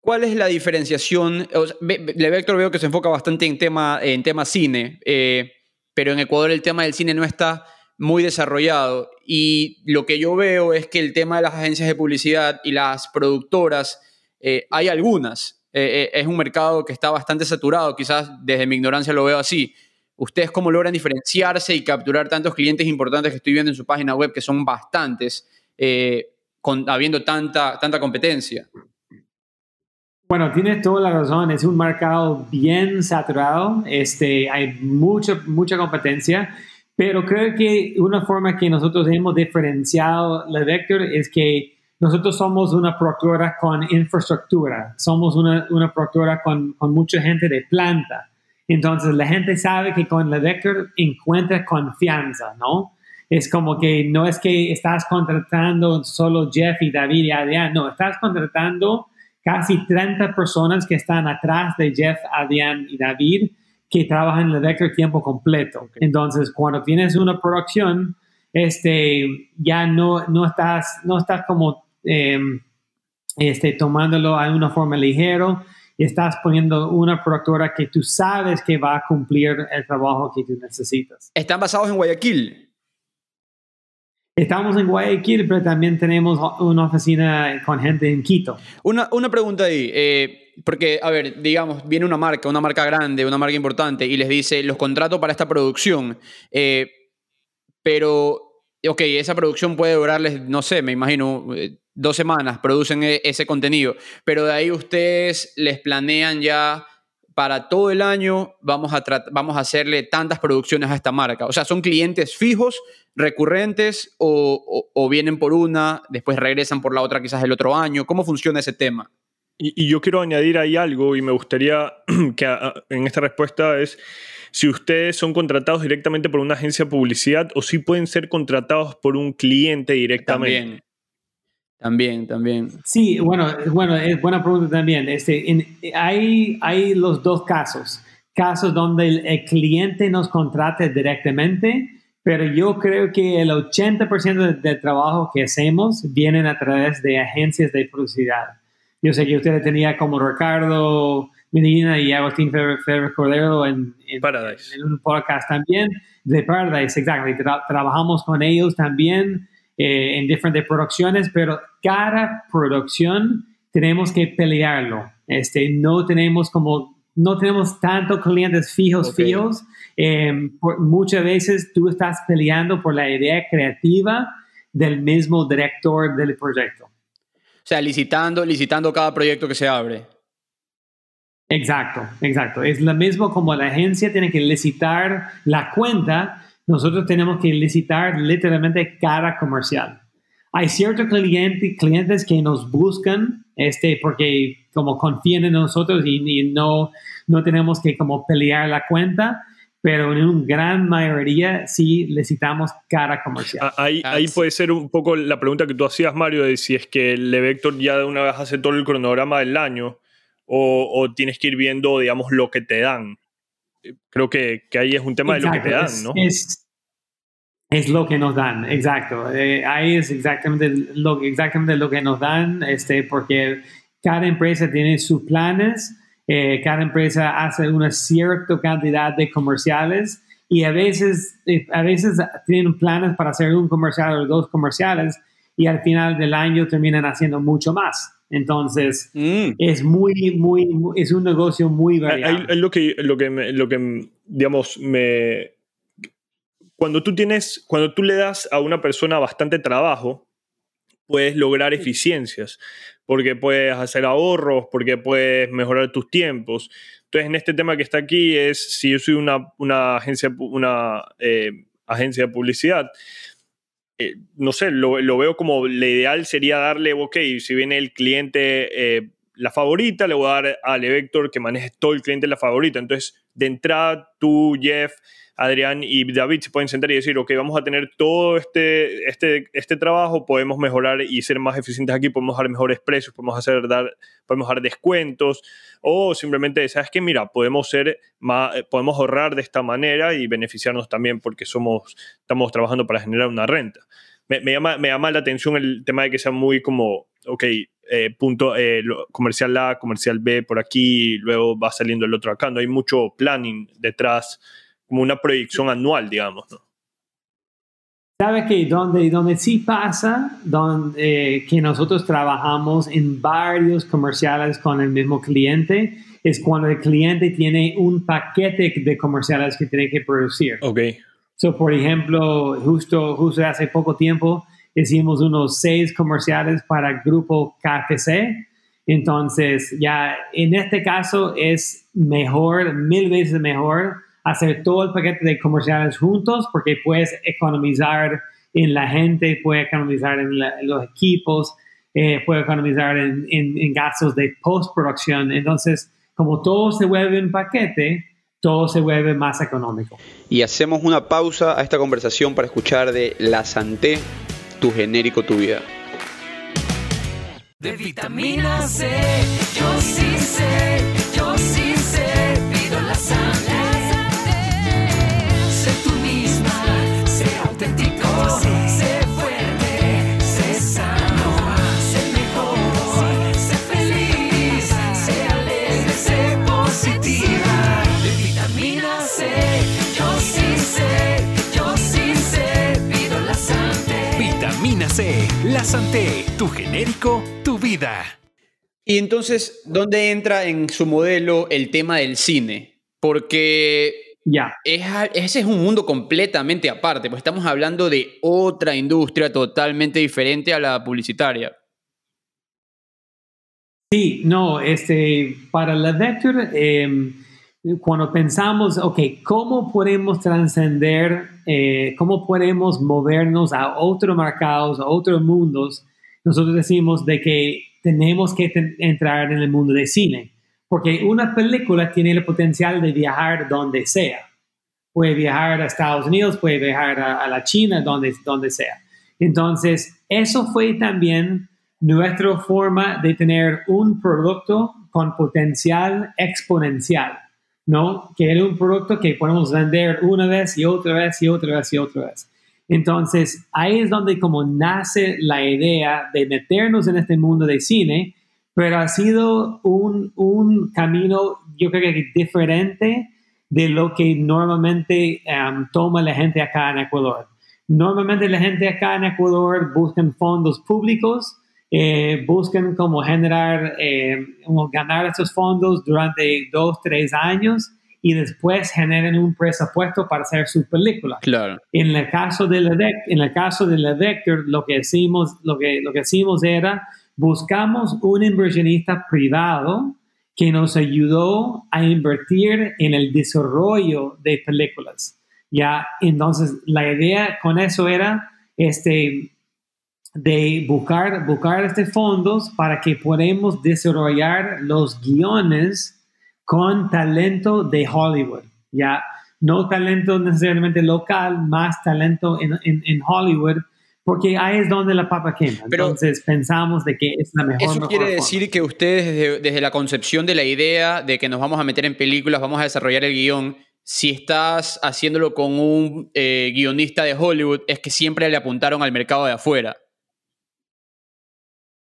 cuál es la diferenciación? O Vector veo que se enfoca bastante en tema, en tema cine, eh, pero en Ecuador el tema del cine no está muy desarrollado y lo que yo veo es que el tema de las agencias de publicidad y las productoras, eh, hay algunas, eh, eh, es un mercado que está bastante saturado, quizás desde mi ignorancia lo veo así. ¿Ustedes cómo logran diferenciarse y capturar tantos clientes importantes que estoy viendo en su página web, que son bastantes, habiendo tanta, tanta competencia? Bueno, tienes toda la razón, es un mercado bien saturado, este, hay mucha, mucha competencia pero creo que una forma que nosotros hemos diferenciado la Vector es que nosotros somos una productora con infraestructura, somos una, una productora con, con, mucha gente de planta. Entonces la gente sabe que con la Vector encuentra confianza, ¿no? Es como que no es que estás contratando solo Jeff y David y Adrián, no, estás contratando casi 30 personas que están atrás de Jeff, Adrián y David que trabajan en el Vector tiempo completo. Entonces, cuando tienes una producción, este, ya no, no, estás, no estás como em, este, tomándolo a una forma ligero, estás poniendo una productora que tú sabes que va a cumplir el trabajo que tú necesitas. ¿Están basados en Guayaquil? Estamos en Guayaquil, pero también tenemos una oficina con gente en Quito. Una, una pregunta ahí. Eh, porque, a ver, digamos, viene una marca, una marca grande, una marca importante, y les dice, los contrato para esta producción, eh, pero, ok, esa producción puede durarles, no sé, me imagino, eh, dos semanas, producen e, ese contenido, pero de ahí ustedes les planean ya para todo el año vamos a, vamos a hacerle tantas producciones a esta marca. O sea, ¿son clientes fijos, recurrentes o, o vienen por una, después regresan por la otra quizás el otro año? ¿Cómo funciona ese tema? Y, yo quiero añadir ahí algo y me gustaría que en esta respuesta es si ustedes son contratados directamente por una agencia de publicidad o si pueden ser contratados por un cliente directamente. También, también. Sí, bueno, bueno, es buena pregunta también. Este, hay, hay los dos casos. Casos donde el, cliente nos contrate directamente, pero yo creo que el 80% del trabajo que hacemos vienen a través de agencias de publicidad. Yo sé que usted tenía como Ricardo Medina y Agustín Ferrer Cordero en, en, un podcast también de Paradise, exactamente. trabajamos con ellos también eh, en diferentes producciones, pero cada producción tenemos que pelearlo. Este, no tenemos como no tenemos tantos clientes fijos, fijos. Em, muchas veces tú estás peleando por la idea creativa del mismo director del proyecto. O sea, licitando, licitando cada proyecto que se abre. Exacto, exacto. Es lo mismo como la agencia tiene que licitar la cuenta, nosotros tenemos que licitar literalmente cada comercial. Hay ciertos clientes, clientes que nos buscan este, porque como confían en nosotros y, no, no tenemos que como pelear la cuenta, pero en una gran mayoría sí necesitamos cada comercial. Ah, ahí, ahí puede ser un poco la pregunta que tú hacías, Mario, de si es que el Vector ya de una vez hace todo el cronograma del año o, tienes que ir viendo, digamos, lo que te dan. Creo que, que ahí es un tema de lo que te dan, ¿no? Es, es lo que nos dan, exacto. Eh, ahí es exactamente lo, exactamente lo que nos dan, este, porque cada empresa tiene sus planes, eh, cada empresa hace una cierta cantidad de comerciales y a veces, eh, a veces tienen planes para hacer un comercial o dos comerciales y al final del año terminan haciendo mucho más. Entonces, mm. es muy, muy, es un negocio muy variado. Es lo que, lo que, lo que, digamos, me... Cuando tú tienes, cuando tú le das a una persona bastante trabajo, puedes lograr eficiencias, porque puedes hacer ahorros, porque puedes mejorar tus tiempos. Entonces, en este tema que está aquí es, si yo soy una, una agencia, una eh, agencia de publicidad, eh, no sé, lo, veo como lo ideal sería darle, ok, si viene el cliente eh, la favorita, le voy a dar al Vector que maneje todo el cliente la favorita. Entonces, de entrada, tú, Jeff, Adrián y David se pueden sentar y decir, ok, vamos a tener todo este, este, este trabajo, podemos mejorar y ser más eficientes aquí, podemos dar mejores precios, podemos, hacer, dar, podemos dar descuentos, o simplemente, ¿sabes qué? Mira, podemos, ser más, podemos ahorrar de esta manera y beneficiarnos también porque somos, estamos trabajando para generar una renta. Me, llama, me llama la atención el tema de que sea muy como, ok, eh, punto eh, comercial A, comercial B por aquí, luego va saliendo el otro acá. No hay mucho planning detrás como una proyección anual, digamos, ¿no? ¿Sabe que donde, donde sí pasa, donde, eh, que nosotros trabajamos en varios comerciales con el mismo cliente, es cuando el cliente tiene un paquete de comerciales que tiene que producir. Ok. So, por ejemplo, justo, justo hace poco tiempo hicimos unos seis comerciales para el grupo KFC. Entonces, ya en este caso es mejor, mil veces mejor hacer todo el paquete de comerciales juntos porque puedes economizar en la gente, puedes economizar en, los equipos, eh, puedes economizar en, en gastos de postproducción. Entonces, como todo se vuelve en paquete, todo se vuelve más económico. Y hacemos una pausa a esta conversación para escuchar de La Santé, tu genérico, tu vida. De vitamina C, yo sí sé, yo sí La Santé, tu genérico, tu vida. Y entonces, ¿dónde entra en su modelo el tema del cine? Porque ya. ese es un mundo completamente aparte, pues estamos hablando de otra industria totalmente diferente a la publicitaria. Sí, no, este, para la Vector, cuando pensamos, ok, ¿cómo podemos trascender, eh, cómo podemos movernos a otros mercados, a otros mundos? Nosotros decimos de que tenemos que entrar en el mundo de cine, porque una película tiene el potencial de viajar donde sea. Puede viajar a Estados Unidos, puede viajar a, la China, donde, donde sea. Entonces, eso fue también nuestra forma de tener un producto con potencial exponencial ¿no? Que era un producto que podemos vender una vez y otra vez y otra vez y otra vez. Entonces, ahí es donde como nace la idea de meternos en este mundo de cine, pero ha sido un, un camino, yo creo que diferente de lo que normalmente um, toma la gente acá en Ecuador. Normalmente la gente acá en Ecuador buscan fondos públicos eh, buscan como generar, eh, como ganar esos fondos durante dos, tres años y después generen un presupuesto para hacer su película. Claro. En el caso de la, en el caso de la Vector, lo que hicimos, lo que, lo que hicimos era buscamos un inversionista privado que nos ayudó a invertir en el desarrollo de películas. Ya, entonces la idea con eso era este, de buscar, buscar este fondos para que podamos desarrollar los guiones con talento de Hollywood. Ya, no talento necesariamente local, más talento en, en Hollywood porque ahí es donde la papa quema. Entonces pensamos de que es la mejor. Eso quiere decir que ustedes desde, la concepción de la idea de que nos vamos a meter en películas, vamos a desarrollar el guion, si estás haciéndolo con un eh, guionista de Hollywood, es que siempre le apuntaron al mercado de afuera.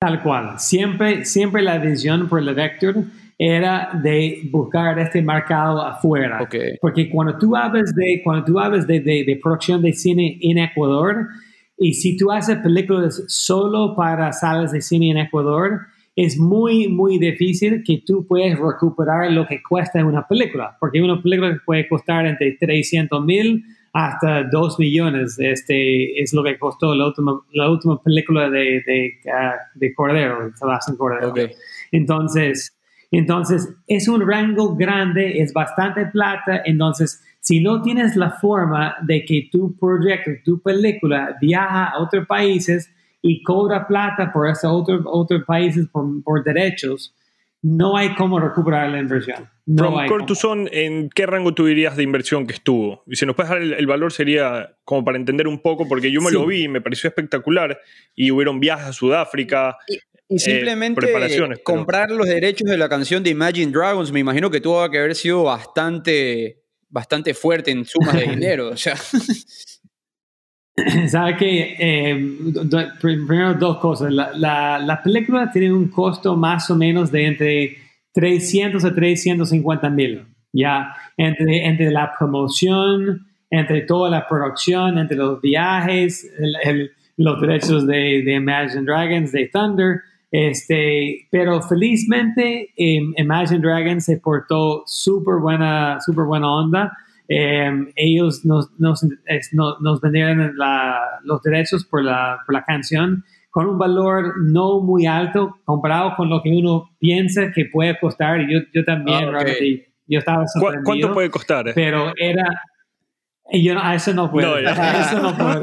Tal cual. Siempre, siempre la visión por el Vector era de buscar este mercado afuera. Porque cuando tú hablas de, cuando tú hablas de, de producción de cine en Ecuador, y si tú haces películas solo para salas de cine en Ecuador, es muy, muy difícil que tú puedas recuperar lo que cuesta una película, porque una película puede costar entre 300 mil hasta 2 millones. Este es lo que costó la última, la última película de, de, uh, de Cordero, Sebastián Cordero. Entonces, entonces, es un rango grande, es bastante plata, entonces si no tienes la forma de que tu proyecto, tu película viaja a otros países y cobra plata por esos otros otros países por, derechos, no hay cómo recuperar la inversión. No From ¿en qué rango tú dirías de inversión que estuvo? Y si nos puedes dar el, valor sería como para entender un poco, porque yo me lo vi y me pareció espectacular y hubieron viajes a Sudáfrica. Y, eh, simplemente comprar los derechos de la canción de Imagine Dragons, me imagino que tuvo que haber sido bastante bastante fuerte en sumas de dinero. o sea. ¿Sabe que eh, primero dos cosas. La, la, película tiene un costo más o menos de entre 300 a 350 mil. Ya, entre, entre la promoción, entre toda la producción, entre los viajes, los derechos de, de Imagine Dragons, de Thunder. Este, pero felizmente em, Imagine Dragons se portó súper buena, super buena onda. Em, ellos nos, nos, nos vendieron los derechos por la, por la, canción con un valor no muy alto comparado con lo que uno piensa que puede costar. Y yo, yo también, ah, yo estaba sorprendido. ¿Cuánto puede costar? Pero era, yo a eso no puedo. No, eso no puedo.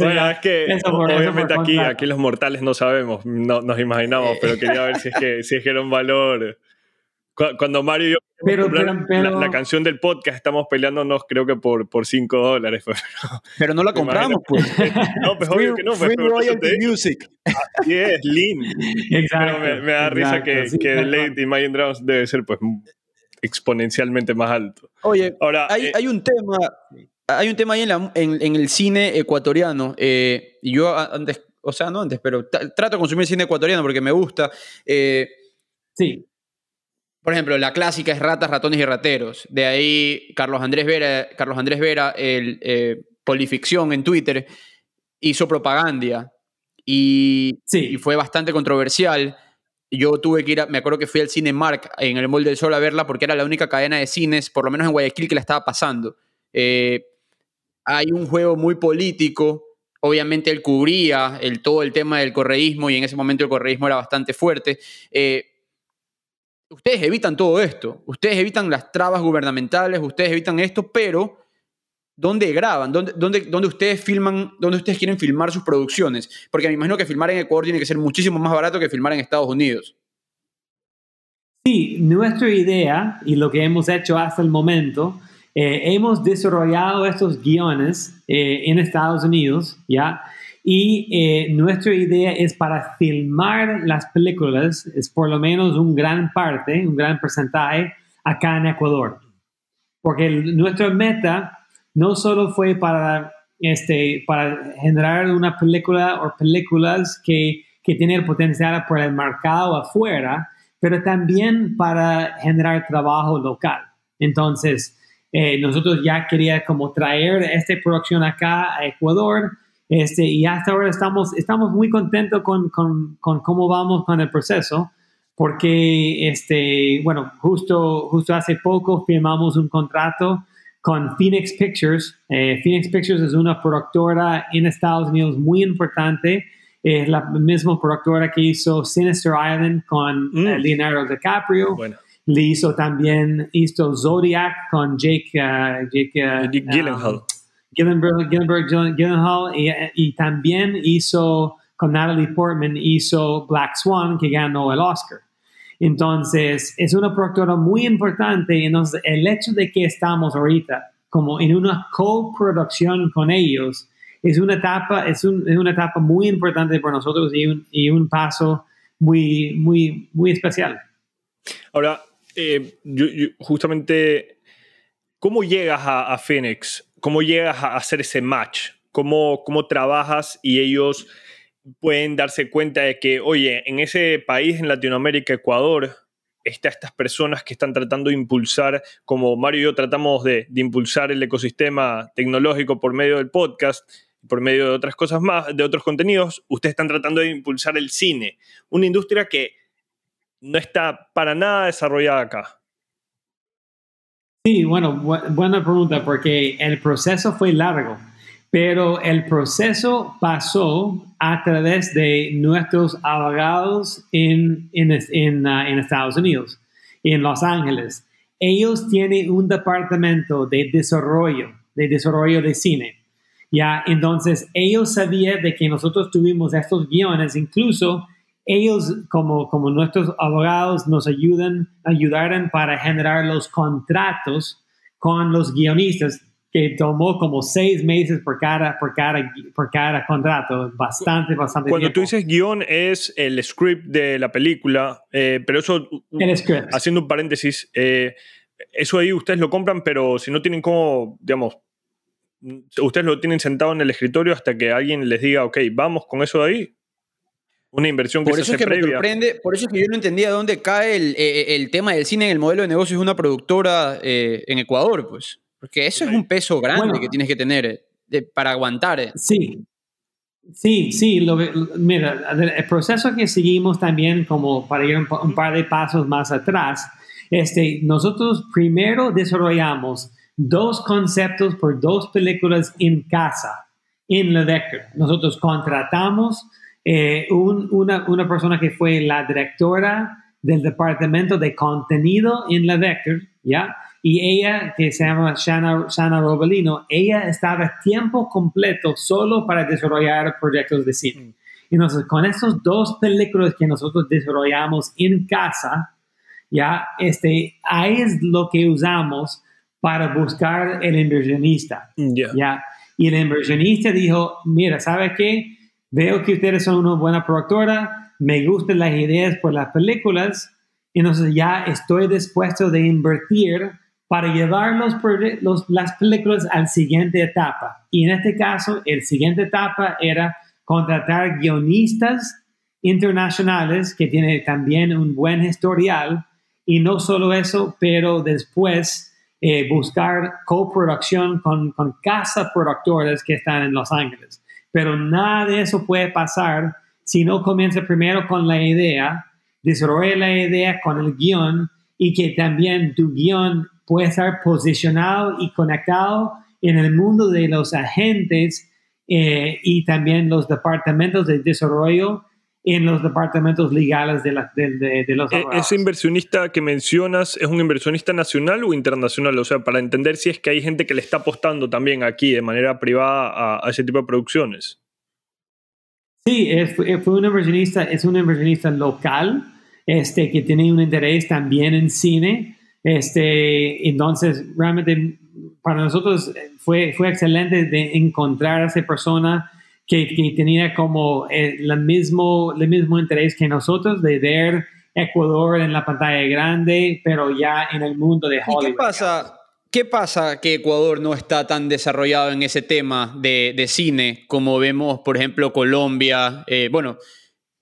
bueno, es que obviamente aquí, aquí los mortales no sabemos, no, nos imaginamos, pero quería ver si es que, si es que era un valor. Cuando Mario pero, pero, la, canción del podcast estamos peleándonos creo que por, por 5 dólares. Pero, no la compramos, pues. no, pues obvio que no. Pues, free royalty music. Así es, lean. Exacto. Pero me, da risa que, que Late Imagine Dragons debe ser pues exponencialmente más alto. Oye, Ahora, hay, eh, hay un tema, hay un tema ahí en, en, el cine ecuatoriano. Eh, yo antes, o sea, no antes, pero trato de consumir cine ecuatoriano porque me gusta. Eh, sí. Por ejemplo, la clásica es Ratas, Ratones y Rateros. De ahí Carlos Andrés Vera, Carlos Andrés Vera el Polificción en Twitter, hizo propaganda y, sí. y fue bastante controversial yo tuve que ir, a, me acuerdo que fui al Cine Mark en el Mall del Sol a verla porque era la única cadena de cines, por lo menos en Guayaquil, que la estaba pasando. Eh, hay un juego muy político, obviamente él cubría el, todo el tema del correísmo y en ese momento el correísmo era bastante fuerte. Eh, ustedes evitan todo esto, ustedes evitan las trabas gubernamentales, ustedes evitan esto, pero ¿Dónde graban? ¿Dónde, dónde, dónde ustedes filman? ¿Dónde ustedes quieren filmar sus producciones? Porque me imagino que filmar en Ecuador tiene que ser muchísimo más barato que filmar en Estados Unidos. Sí, nuestra idea y lo que hemos hecho hasta el momento, eh, hemos desarrollado estos guiones eh, en Estados Unidos, ¿ya? Y eh, nuestra idea es para filmar las películas, es por lo menos un gran parte, un gran porcentaje acá en Ecuador. Porque nuestra meta no solo fue para, este, para generar una película o películas que, que tienen el potencial por el mercado afuera, pero también para generar trabajo local. Entonces, eh, nosotros ya queríamos como traer esta producción acá a Ecuador, Este, y hasta ahora estamos, estamos muy contentos con, con, con cómo vamos con el proceso, porque, este, bueno, justo, justo hace poco firmamos un contrato con Phoenix Pictures. Eh, Phoenix Pictures es una productora en Estados Unidos muy importante. Es la misma productora que hizo Sinister Island con eh, Mm. Leonardo DiCaprio. Bueno, Le hizo también, hizo Zodiac con Jake, uh, Jake uh, Gyllenhaal. Gyllenberg, Gyllen- Gyllenhaal y, y también hizo con Natalie Portman hizo Black Swan que ganó el Oscar. Entonces es una productora muy importante. Entonces el hecho de que estamos ahorita como en una coproducción con ellos es una etapa es, un- es una etapa muy importante para nosotros y un, y un paso muy muy muy especial. ahora, eh, yo- yo- justamente, ¿cómo llegas a, a Phoenix? ¿Cómo llegas a hacer ese match? ¿Cómo, ¿Cómo trabajas y ellos pueden darse cuenta de que, oye, en ese país, en Latinoamérica, Ecuador, está estas personas que están tratando de impulsar, como Mario y yo tratamos de, de impulsar el ecosistema tecnológico por medio del podcast, por medio de otras cosas más, de otros contenidos, ustedes están tratando de impulsar el cine, una industria que no está para nada desarrollada acá. Sí, bueno, bu- buena pregunta, porque el proceso fue largo, pero el proceso pasó a través de nuestros abogados en, ah, en Estados Unidos, en Los Ángeles. Ellos tienen un departamento de desarrollo, de desarrollo de cine. Ya, entonces ellos sabían de que nosotros tuvimos estos guiones, incluso ellos como, como nuestros abogados nos ayudan, ayudaron para generar los contratos con los guionistas, que tomó como seis meses por cada, por cada, por cada contrato, bastante, bastante Cuando tiempo. tú dices guion es el script de la película, eh, pero eso, El script. haciendo un paréntesis, eh, eso ahí ustedes lo compran, pero si no tienen como, digamos, ustedes lo tienen sentado en el escritorio hasta que alguien les diga, ok, vamos con eso de ahí. Una inversión que Por se eso es hace que me previa. sorprende, por eso es que yo no entendía dónde cae el, eh, el tema del cine en el modelo de negocio de una productora eh, en Ecuador, pues. Porque eso es un peso grande Bueno. que tienes que tener eh, de- para aguantar. eh. Sí, sí, sí. Lo, que- mira, el proceso que seguimos también, como para ir un, un par de pasos más atrás, este, nosotros primero desarrollamos dos conceptos por dos películas en casa, en la Vector. Nosotros contratamos eh, un- una, una persona que fue la directora del departamento de contenido en la Vector, ¿ya? Y ella, que se llama Shana, Shana Robalino, ella estaba tiempo completo solo para desarrollar proyectos de cine. Entonces, con estos dos películas que nosotros desarrollamos en casa, ya, este, ahí es lo que usamos para buscar el inversionista. Ya. ¿ya? Y el inversionista dijo, mira, ¿sabe qué? Veo que ustedes son una buena productora, me gustan las ideas por las películas, entonces ya estoy dispuesto de invertir para llevar los, los- las películas al siguiente etapa. Y en este caso, el siguiente etapa era contratar guionistas internacionales que tienen también un buen historial y no solo eso, pero después eh, buscar coproducción con, con casa productoras que están en Los Ángeles. Pero nada de eso puede pasar si no comienza primero con la idea, desarrolla la idea con el guion y que también tu guion puede estar posicionado y conectado en el mundo de los agentes eh, y también los departamentos de desarrollo en los departamentos legales de, la- de- de- de los E- abogados. ¿Ese inversionista que mencionas es un inversionista nacional o internacional? O sea, para entender si es que hay gente que le está apostando también aquí de manera privada a, a ese tipo de producciones. Sí, es- fue fue un inversionista, es un inversionista local, este, que tiene un interés también en cine. Este, entonces, realmente para nosotros eh, fue, fue excelente de encontrar a esa persona que, que tenía como eh, la mismo, el mismo interés que nosotros de ver Ecuador en la pantalla grande, pero ya en el mundo de ¿Y Hollywood. qué pasa, qué pasa que Ecuador no está tan desarrollado en ese tema de, de cine como vemos, por ejemplo, Colombia? eh, bueno,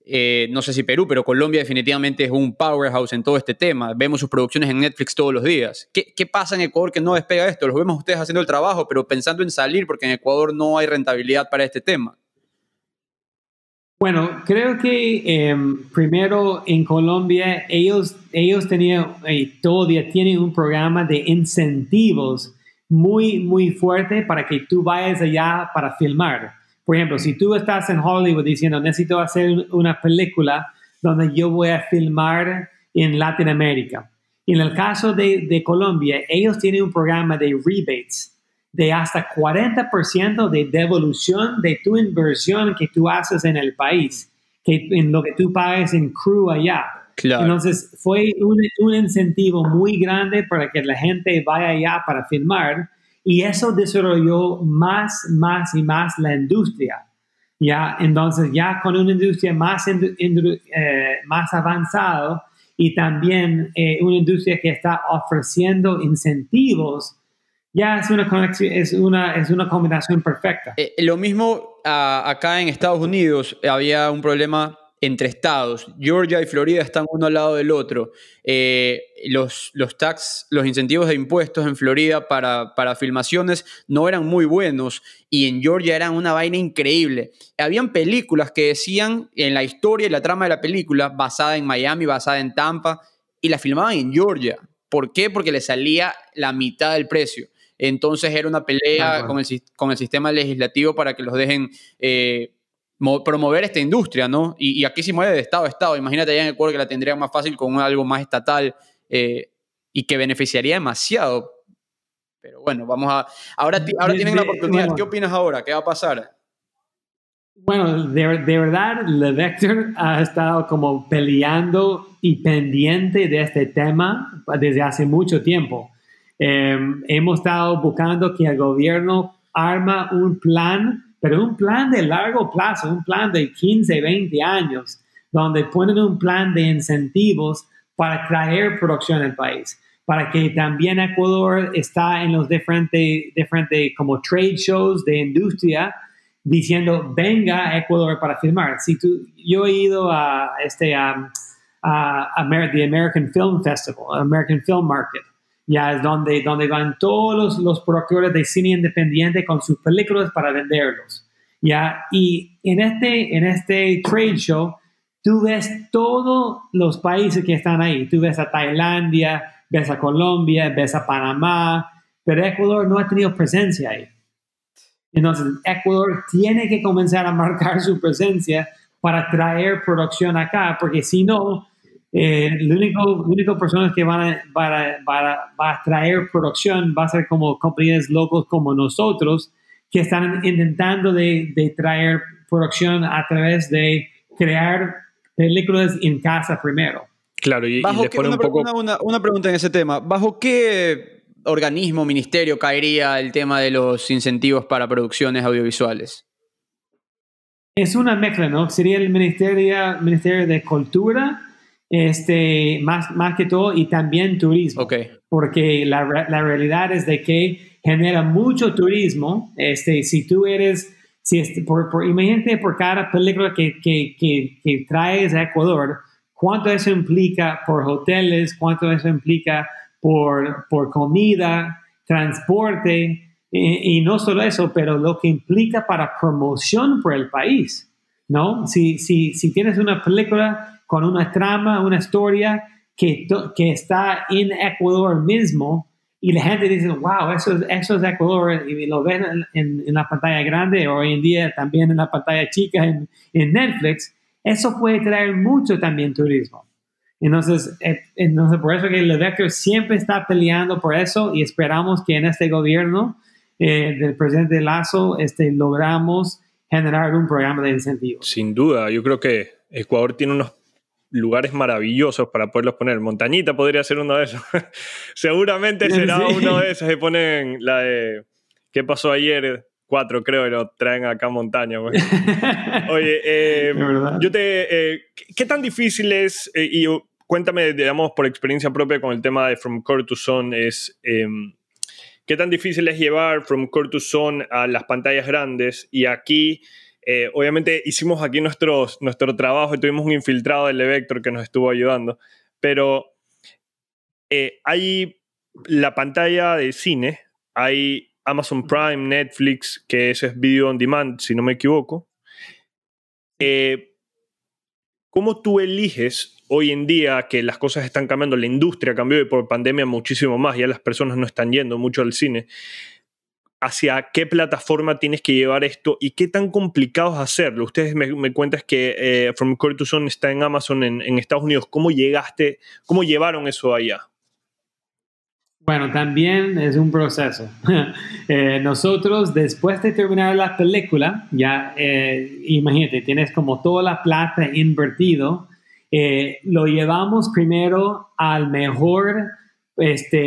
eh, no sé si Perú, pero Colombia definitivamente es un powerhouse en todo este tema. Vemos sus producciones en Netflix todos los días. ¿Qué, qué pasa en Ecuador que no despega esto? Los vemos ustedes haciendo el trabajo, pero pensando en salir porque en Ecuador no hay rentabilidad para este tema. Bueno, creo que em, primero en Colombia ellos, ellos tenían, eh, todavía tienen un programa de incentivos muy, muy fuerte para que tú vayas allá para filmar. Por ejemplo, si tú estás en Hollywood diciendo, necesito hacer una película donde yo voy a filmar en Latinoamérica. En el caso de, de Colombia, ellos tienen un programa de rebates de hasta 40% de devolución de tu inversión que tú haces en el país, que en lo que tú pagues en crew allá. Entonces fue un, un, incentivo muy grande para que la gente vaya allá para filmar y eso desarrolló más, más y más la industria. Ya, entonces ya con una industria más, eh, más avanzada y también eh, una industria que está ofreciendo incentivos ya es una conexión, es una, es una combinación perfecta. Eh, lo mismo acá en Estados Unidos, había un problema entre estados. Georgia y Florida están uno al lado del otro. Eh, los, los tax, los incentivos de impuestos en Florida para, para filmaciones no eran muy buenos y en Georgia eran una vaina increíble. Habían películas que decían en la historia y la trama de la película basada en Miami, basada en Tampa, y la filmaban en Georgia. ¿Por qué? Porque le salía la mitad del precio. Entonces era una pelea con, el, con, el, sistema legislativo para que los dejen eh, promover esta industria, ¿no? Y, aquí se mueve de Estado a Estado. Imagínate allá en Ecuador que la tendrían más fácil con algo más estatal eh, y que beneficiaría demasiado. Pero bueno, vamos a... Ahora, ahora tienen la oportunidad. ¿Qué opinas ahora? ¿Qué va a pasar? Bueno, de, de verdad, Le Vector ha estado como peleando y pendiente de este tema desde hace mucho tiempo. Em, hemos estado buscando que el gobierno arma un plan, pero un plan de largo plazo, un plan de 15, 20 años, donde ponen un plan de incentivos para traer producción al país, para que también Ecuador está en los diferentes, diferentes como trade shows de industria diciendo venga a Ecuador para filmar. Si tú, yo he ido a este a, a, the American Film Festival, American Film Market, ya es donde, donde van todos los, los productores de cine independiente con sus películas para venderlos. ¿ya? Y en este, en este trade show, tú ves todos los países que están ahí. Tú ves a Tailandia, ves a Colombia, ves a Panamá, pero Ecuador no ha tenido presencia ahí. Entonces, Ecuador tiene que comenzar a marcar su presencia para traer producción acá, porque si no, eh, la única persona que van a, para, para, va a traer producción va a ser como compañías locos como nosotros que están intentando de, de, traer producción a través de crear películas en casa primero. Claro, y, una, un poco... una, una, pregunta en ese tema. ¿Bajo qué organismo, ministerio caería el tema de los incentivos para producciones audiovisuales? Es una mezcla, ¿no? Sería el Ministerio, Ministerio de Cultura, este, más, más que todo, y también turismo. Porque la, la, realidad es de que genera mucho turismo. Este, si tú eres, si este, por, por, imagínate por cada película que, que, que, traes a Ecuador, cuánto eso implica por hoteles, cuánto eso implica por, por comida, transporte, y, y, no solo eso, pero lo que implica para promoción por el país, ¿no? Si, si, si tienes una película con una trama, una historia que, que está en Ecuador mismo y la gente dice, wow, eso es, eso es Ecuador y lo ven en, en, la pantalla grande hoy en día también en la pantalla chica en, en Netflix, eso puede traer mucho también turismo. Entonces, eh, entonces por eso que el Vector siempre está peleando por eso y esperamos que en este gobierno eh, del presidente Lazo este, logramos generar un programa de incentivos. Sin duda, yo creo que Ecuador tiene unos lugares maravillosos para poderlos poner. Montañita podría ser uno de esos. Seguramente será uno de esos que ponen la de ¿Qué pasó ayer? Cuatro, creo, y lo traen acá a montaña. Oye, em, yo te. Eh, ¿Qué tan difícil es? Eh, y cuéntame, digamos, por experiencia propia con el tema de From Core to Zone, es. Em, ¿Qué tan difícil es llevar From Core to Zone a las pantallas grandes? Y aquí eh, obviamente hicimos aquí nuestro trabajo y tuvimos un infiltrado del Vector que nos estuvo ayudando, pero eh, hay la pantalla de cine, hay Amazon Prime, Netflix, que ese es video on demand, si no me equivoco. Eh, ¿Cómo tú eliges hoy en día que las cosas están cambiando, la industria cambió y por pandemia muchísimo más, ya las personas no están yendo mucho al cine? Hacia qué plataforma tienes que llevar esto y qué tan complicado es hacerlo. Ustedes me, me cuentas que eh, From Core to Son está en Amazon en, en, Estados Unidos. ¿Cómo llegaste, cómo llevaron eso allá? Bueno, también es un proceso. eh, nosotros, después de terminar la película, ya, eh, imagínate, tienes como toda la plata invertido, eh, lo llevamos primero al mejor este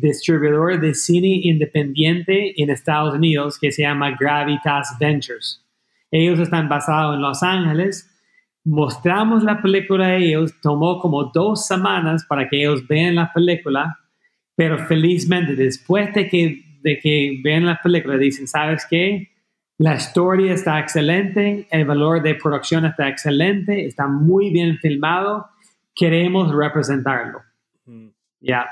distribuidor de cine independiente en Estados Unidos que se llama Gravitas Ventures. Ellos están basados en Los Ángeles. Mostramos la película a ellos, tomó como dos semanas para que ellos vean la película, pero felizmente después de que, de que vean la película dicen, ¿sabes qué? La historia está excelente, el valor de producción está excelente, está muy bien filmado, queremos representarlo. Mm. Ya.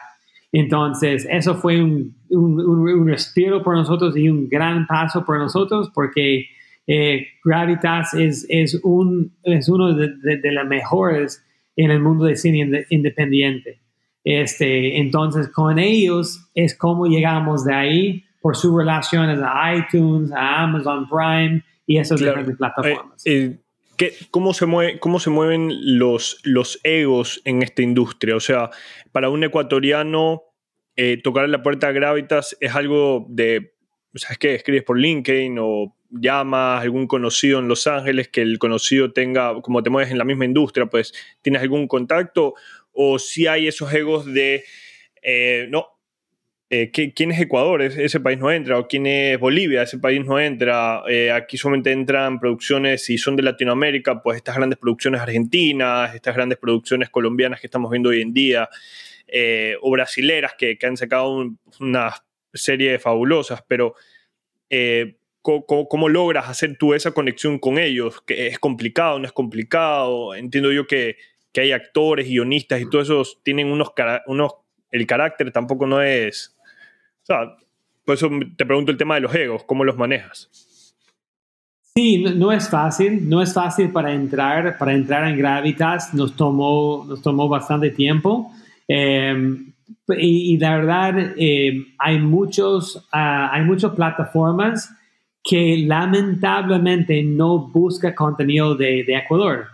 Entonces, eso fue un, un, respiro por nosotros y un gran paso por nosotros porque eh, Gravitas es, es, un, es uno de, de, las mejores en el mundo de cine independiente. Este, entonces, con ellos es como llegamos de ahí por sus relaciones a iTunes, a Amazon Prime y esas diferentes plataformas. Eh, eh, cómo, se mueve, ¿Cómo se mueven los, los egos en esta industria? O sea, para un ecuatoriano, eh, tocar la puerta a Gravitas es algo de, ¿sabes qué? Escribes por LinkedIn o llamas a algún conocido en Los Ángeles, que el conocido tenga, como te mueves en la misma industria, pues tienes algún contacto, o si hay esos egos de, eh, no, eh, ¿quién es Ecuador? Ese país no entra. ¿O quién es Bolivia? Ese país no entra. aquí solamente entran producciones, si son de Latinoamérica, pues estas grandes producciones argentinas, estas grandes producciones colombianas que estamos viendo hoy en día. Eh, o brasileras que, han sacado una serie de fabulosas, pero eh, ¿cómo, logras hacer tú esa conexión con ellos? ¿Que ¿Es complicado? ¿No es complicado? Entiendo yo que, hay actores, guionistas y todos esos tienen unos, unos... El carácter tampoco no es... Por eso te pregunto el tema de los egos, ¿cómo los manejas? Sí, no, es fácil, no es fácil para entrar, para entrar en Gravitas, nos tomó, nos tomó bastante tiempo. Em, y, la verdad, em, hay, muchos, ah, hay muchas plataformas que lamentablemente no busca contenido de, Ecuador.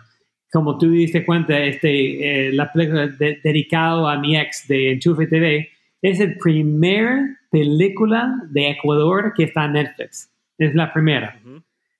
Como tú diste cuenta, este, eh, la película dedicado a mi ex de Enchufe TV es la primera película de Ecuador que está en Netflix. Es la primera.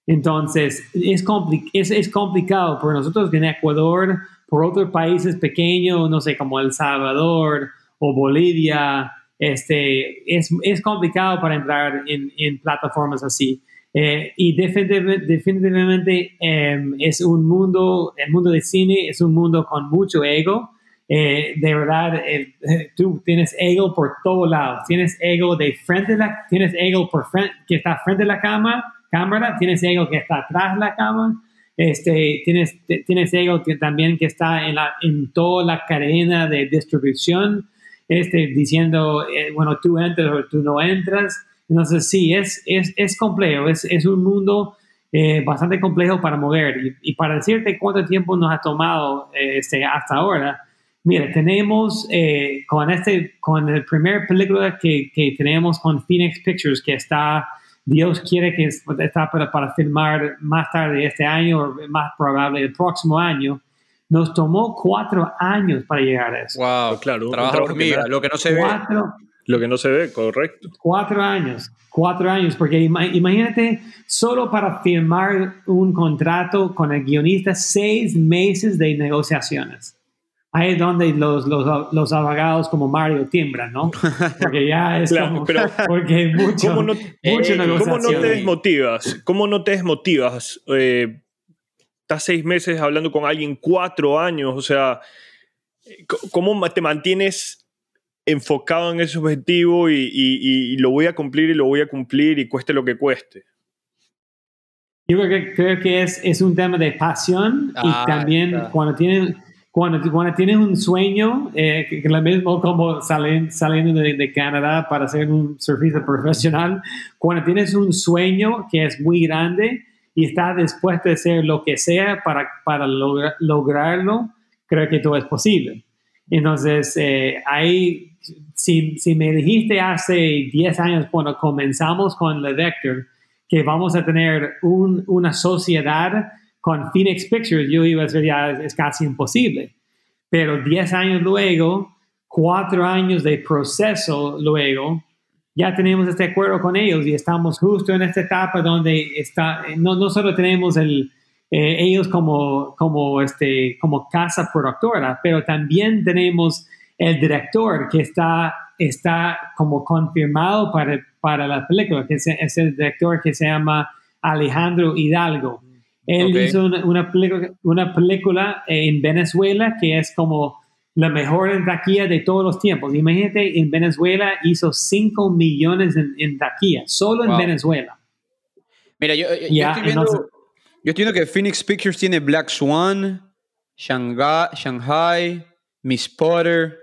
Entonces, es, es, es, complicado por nosotros que en Ecuador por otros países pequeños, no sé, como El Salvador o Bolivia, este, es, es complicado para entrar en, en plataformas así. Eh, y definitivamente, em, es un mundo, el mundo de cine es un mundo con mucho ego. Eh, de verdad, tú tienes ego por todos lados. Tienes ego de frente, la, tienes ego por frente, que está frente a la cámara, cámara, tienes ego que está atrás de la cámara, este, tienes, tienes ego que también que está en, la, en toda la cadena de distribución, este, diciendo, eh, bueno, tú entras o tú no entras. Entonces, sí, es, es, es complejo, es, es un mundo eh, bastante complejo para mover. Y, para decirte cuánto tiempo nos ha tomado este, hasta ahora, mira, tenemos con, este, con el primer película que, que tenemos con Phoenix Pictures, que está Dios quiere que está para, para filmar más tarde este año o más probable el próximo año. Nos tomó cuatro años para llegar a eso. Wow, claro. Trabajo hormiga, lo que no se ve. Lo que no se ve, correcto. Cuatro años, cuatro años, porque imagínate, solo para firmar un contrato con el guionista, seis meses de negociaciones ahí es donde los, los, los, abogados como Mario tiemblan, ¿no? Porque ya es como, pero, porque mucho, ¿cómo no, eh, ¿Cómo no te desmotivas? ¿Cómo no te desmotivas? Eh, estás seis meses hablando con alguien, cuatro años, o sea, ¿cómo te mantienes enfocado en ese objetivo y, y, lo voy a cumplir y lo voy a cumplir y cueste lo que cueste? Yo creo que, creo que es, es un tema de pasión y ah, también cuando tienen cuando, cuando tienes un sueño, eh, que, es lo mismo como salen, saliendo de, de, Canadá para ser un surfista profesional, cuando tienes un sueño que es muy grande, y está dispuesto a hacer lo que sea para, para lograrlo, creo que todo es posible. Entonces, eh, ahí, si, si, me dijiste hace 10 años cuando comenzamos con la Vector, que vamos a tener un, una sociedad con Phoenix Pictures, yo iba a decir ya es casi imposible. Pero 10 años luego, cuatro años de proceso luego, ya tenemos este acuerdo con ellos y estamos justo en esta etapa donde está, no, no solo tenemos el, eh, ellos como, como, este, como casa productora, pero también tenemos el director que está, está como confirmado para, para la película, que es, el director que se llama Alejandro Hidalgo. Él hizo una, una, película, una película en Venezuela que es como la mejor en taquilla de todos los tiempos. Imagínate, en Venezuela hizo 5 millones en, en taquilla, solo en Venezuela. Mira, yo, estoy viendo, yo, estoy que Phoenix Pictures tiene Black Swan, Shanghai, Shanghai Miss Potter.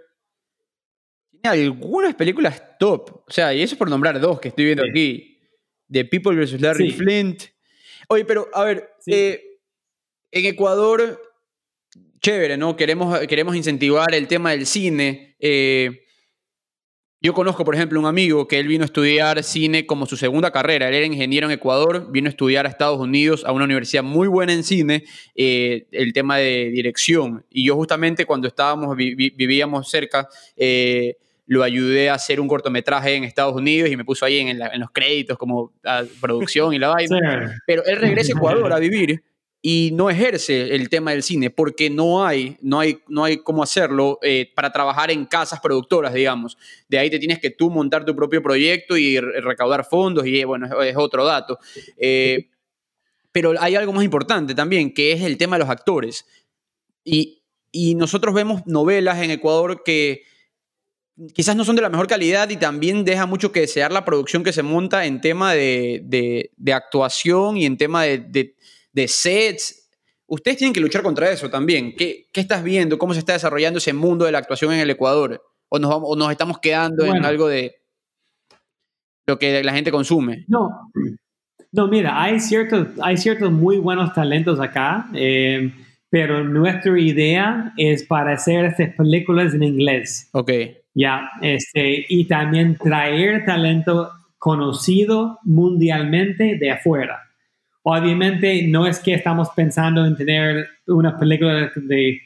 Tiene algunas películas top. O sea, y eso por nombrar dos que estoy viendo aquí. The People vs. Larry Flint. Oye, pero a ver, eh, en Ecuador chévere, ¿no? Queremos, queremos incentivar el tema del cine. Eh, yo conozco, por ejemplo, un amigo que él vino a estudiar cine como su segunda carrera. Él era ingeniero en Ecuador, vino a estudiar a Estados Unidos a una universidad muy buena en cine, eh, el tema de dirección. Y yo justamente cuando estábamos, vivíamos cerca, eh, lo ayudé a hacer un cortometraje en Estados Unidos y me puso ahí en, los créditos como producción y la vaina. Pero él regresa a Ecuador a vivir y no ejerce el tema del cine porque no hay, no hay, no hay cómo hacerlo eh, para trabajar en casas productoras, digamos. De ahí te tienes que tú montar tu propio proyecto y recaudar fondos y bueno, es, otro dato. Eh, pero hay algo más importante también, que es el tema de los actores. Y, y nosotros vemos novelas en Ecuador que quizás no son de la mejor calidad y también deja mucho que desear la producción que se monta en tema de, de, de actuación y en tema de, de sets. Ustedes tienen que luchar contra eso también. ¿Qué, ¿Qué, estás viendo? ¿Cómo se está desarrollando ese mundo de la actuación en el Ecuador? ¿O nos, o nos estamos quedando en algo de lo que la gente consume? No, no mira, hay ciertos, hay ciertos muy buenos talentos acá, eh, pero nuestra idea es para hacer estas películas en inglés. Ok. Ya, este, y también traer talento conocido mundialmente de afuera. Obviamente no es que estamos pensando en tener una película de,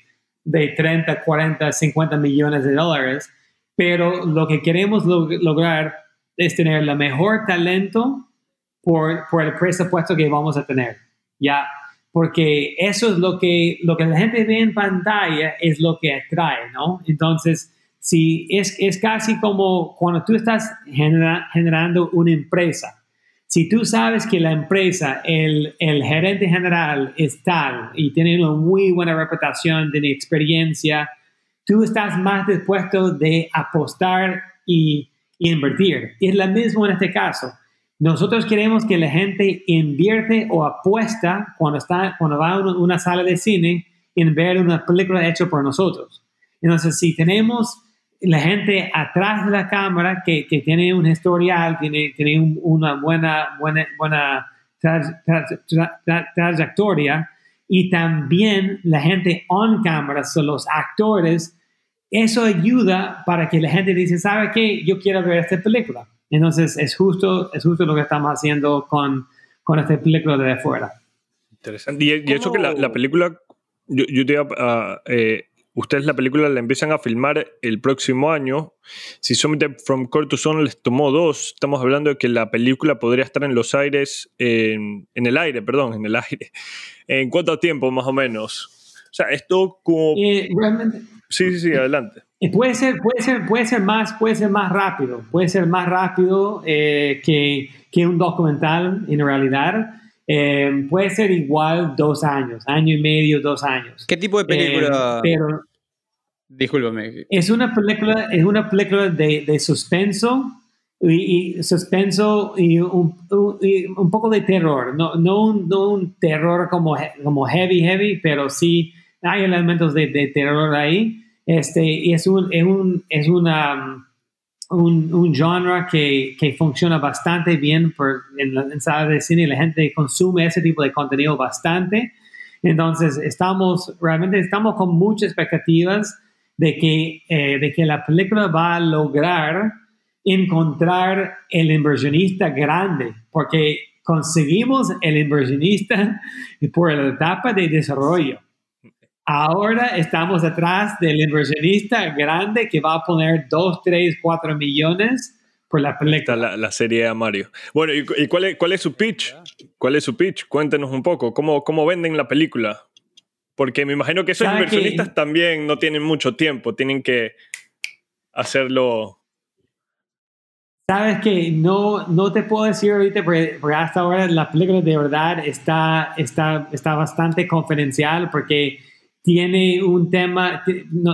de 30, 40, 50 millones de dólares, pero lo que queremos lograr es tener el mejor talento por, por, el presupuesto que vamos a tener. Ya, porque eso es lo que, lo que la gente ve en pantalla, es lo que atrae, ¿no? Entonces, si es, es casi como cuando tú estás generando una empresa si tú sabes que la empresa, el, el, gerente general es tal y tiene una muy buena reputación, tiene experiencia, tú estás más dispuesto de apostar y, invertir. Y es lo mismo en este caso. Nosotros queremos que la gente invierte o apuesta cuando, está, cuando va a una sala de cine en ver una película hecha por nosotros. Entonces, si tenemos la gente atrás de la cámara que, que tiene un historial, tiene, tiene una buena, buena, buena trayectoria y también la gente on cámara, son los actores, eso ayuda para que la gente dice, ¿sabe qué? Yo quiero ver esta película. Entonces es justo, es justo lo que estamos haciendo con, con esta película de afuera. Interesante. Y, y hecho que la, la, película, yo, yo te iba a, eh, Ustedes la película la empiezan a filmar el próximo año. Si Something From Core to Zone les tomó dos, estamos hablando de que la película podría estar en los aires, en, el aire, perdón, en el aire. ¿En cuánto tiempo más o menos? O sea, esto como... Eh, sí, sí, sí, adelante. Puede ser, puede ser, puede ser más, puede ser más rápido, puede ser más rápido eh, que, que, un documental en realidad. Eh, puede ser igual dos años, año y medio, dos años. ¿Qué tipo de película? pero Discúlpame. Es una película, es una película de, de suspenso y, suspenso y un, un, poco de terror. No, no, un, no un terror como, como heavy, heavy, pero sí hay elementos de, de terror ahí. Este, y es, un, es, un, es una un, un genre que, que, funciona bastante bien por, en la sala de cine y la gente consume ese tipo de contenido bastante. Entonces, estamos, realmente estamos con muchas expectativas de que, eh, de que la película va a lograr encontrar el inversionista grande, porque conseguimos el inversionista por la etapa de desarrollo. Ahora estamos atrás del inversionista grande que va a poner 2, 3, 4 millones por la película. La, la serie de Mario. Bueno, ¿y, cuál, es, cuál, es, su pitch? ¿Cuál es su pitch? Cuéntenos un poco. ¿Cómo, cómo venden la película? Porque me imagino que esos inversionistas también no tienen mucho tiempo, tienen que hacerlo. Sabes que no, no te puedo decir ahorita, porque, hasta ahora la película de verdad está, está, está bastante confidencial, porque tiene un tema,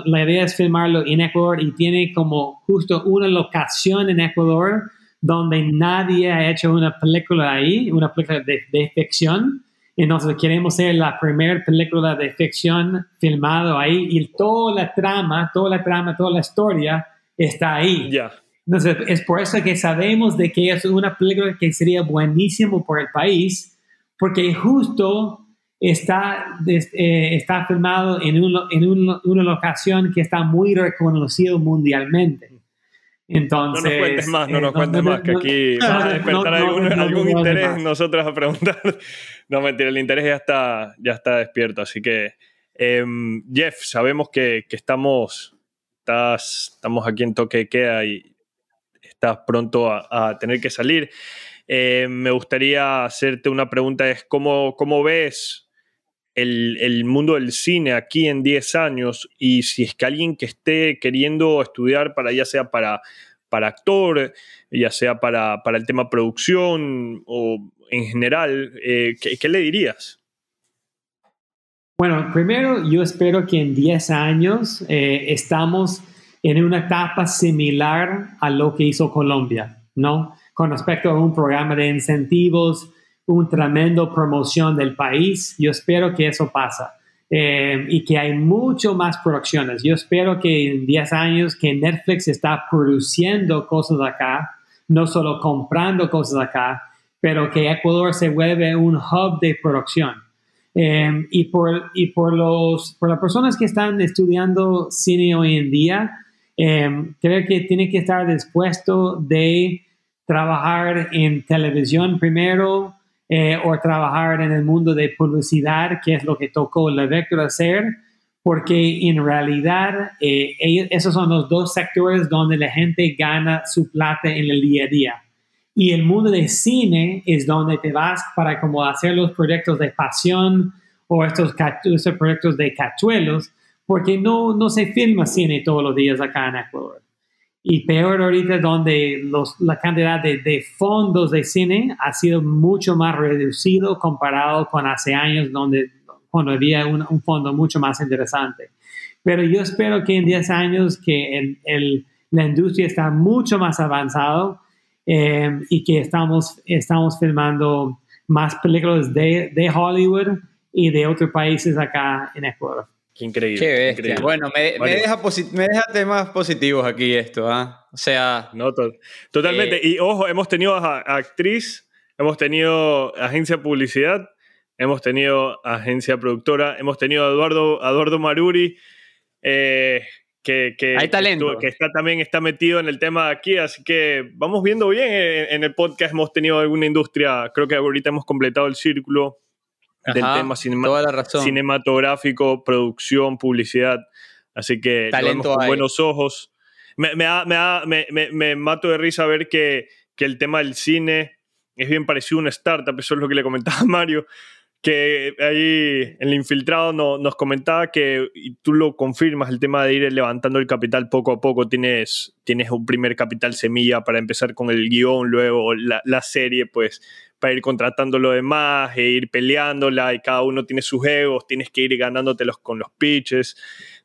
la idea es filmarlo en Ecuador y tiene como justo una locación en Ecuador donde nadie ha hecho una película ahí, una película de, de ficción. Entonces queremos ser la primera película de ficción filmado ahí y toda la trama, toda la trama, toda la historia está ahí. Ya. Entonces es por eso que sabemos de que es una película que sería buenísimo por el país, porque justo está, eh, está filmado en, en una locación que está muy reconocido mundialmente. Entonces, no nos cuentes más, no nos cuentes más, que aquí va a despertar algún, interés nosotros a preguntar. No, mentira, el interés ya está, ya está despierto. Así que, em, Jeff, sabemos que, que estamos, estás, estamos aquí en toque de queda y estás pronto a, a tener que salir. Eh, me gustaría hacerte una pregunta, es ¿cómo, cómo ves el, mundo del cine aquí en 10 años y si es que alguien que esté queriendo estudiar para ya sea para, para actor, ya sea para, el tema producción o en general, eh, ¿qué, le dirías? Bueno, primero yo espero que en 10 años eh, estamos en una etapa similar a lo que hizo Colombia, ¿no? Con respecto a un programa de incentivos, un tremendo promoción del país. Yo espero que eso pasa eh, y que hay mucho más producciones. Yo espero que en 10 años que Netflix está produciendo cosas acá, no solo comprando cosas acá, pero que Ecuador se vuelve un hub de producción. Eh, y por, y por, los, por las personas que están estudiando cine hoy en día, eh, creo que tiene que estar dispuesto de trabajar en televisión primero, eh, o trabajar en el mundo de publicidad, que es lo que tocó la Vector hacer, porque en realidad eh, esos son los dos sectores donde la gente gana su plata en el día a día. Y el mundo de cine es donde te vas para como hacer los proyectos de pasión o estos, estos proyectos de cachuelos, porque no, no se filma cine todos los días acá en Ecuador. Y peor ahorita donde los, la cantidad de, fondos de cine ha sido mucho más reducido comparado con hace años donde cuando había un, fondo mucho más interesante. Pero yo espero que en 10 años que la industria está mucho más avanzado eh, y que estamos, estamos filmando más películas de, de Hollywood y de otros países acá en Ecuador. Qué increíble. Qué bestia. Bueno, me, me, deja me, deja temas positivos aquí esto, ¿ah? O sea. No, totalmente. Eh, y ojo, hemos tenido a, actriz, hemos tenido agencia publicidad, hemos tenido agencia productora, hemos tenido a Eduardo, Eduardo Maruri, eh, que, que, Hay talento. que, está, también está metido en el tema aquí, así que vamos viendo bien. En, en el podcast hemos tenido alguna industria, creo que ahorita hemos completado el círculo del tema cinematográfico, producción, publicidad. Así que Talento con buenos ojos. Me, me, me, me, mato de risa ver que, que, el tema del cine es bien parecido a una startup, eso es lo que le comentaba Mario, que ahí el infiltrado no, nos comentaba que, y tú lo confirmas, el tema de ir levantando el capital poco a poco, tienes, tienes un primer capital semilla para empezar con el guion, luego la, la serie, pues para ir contratando lo demás e ir peleándola y cada uno tiene sus egos, tienes que ir ganándotelos con los pitches.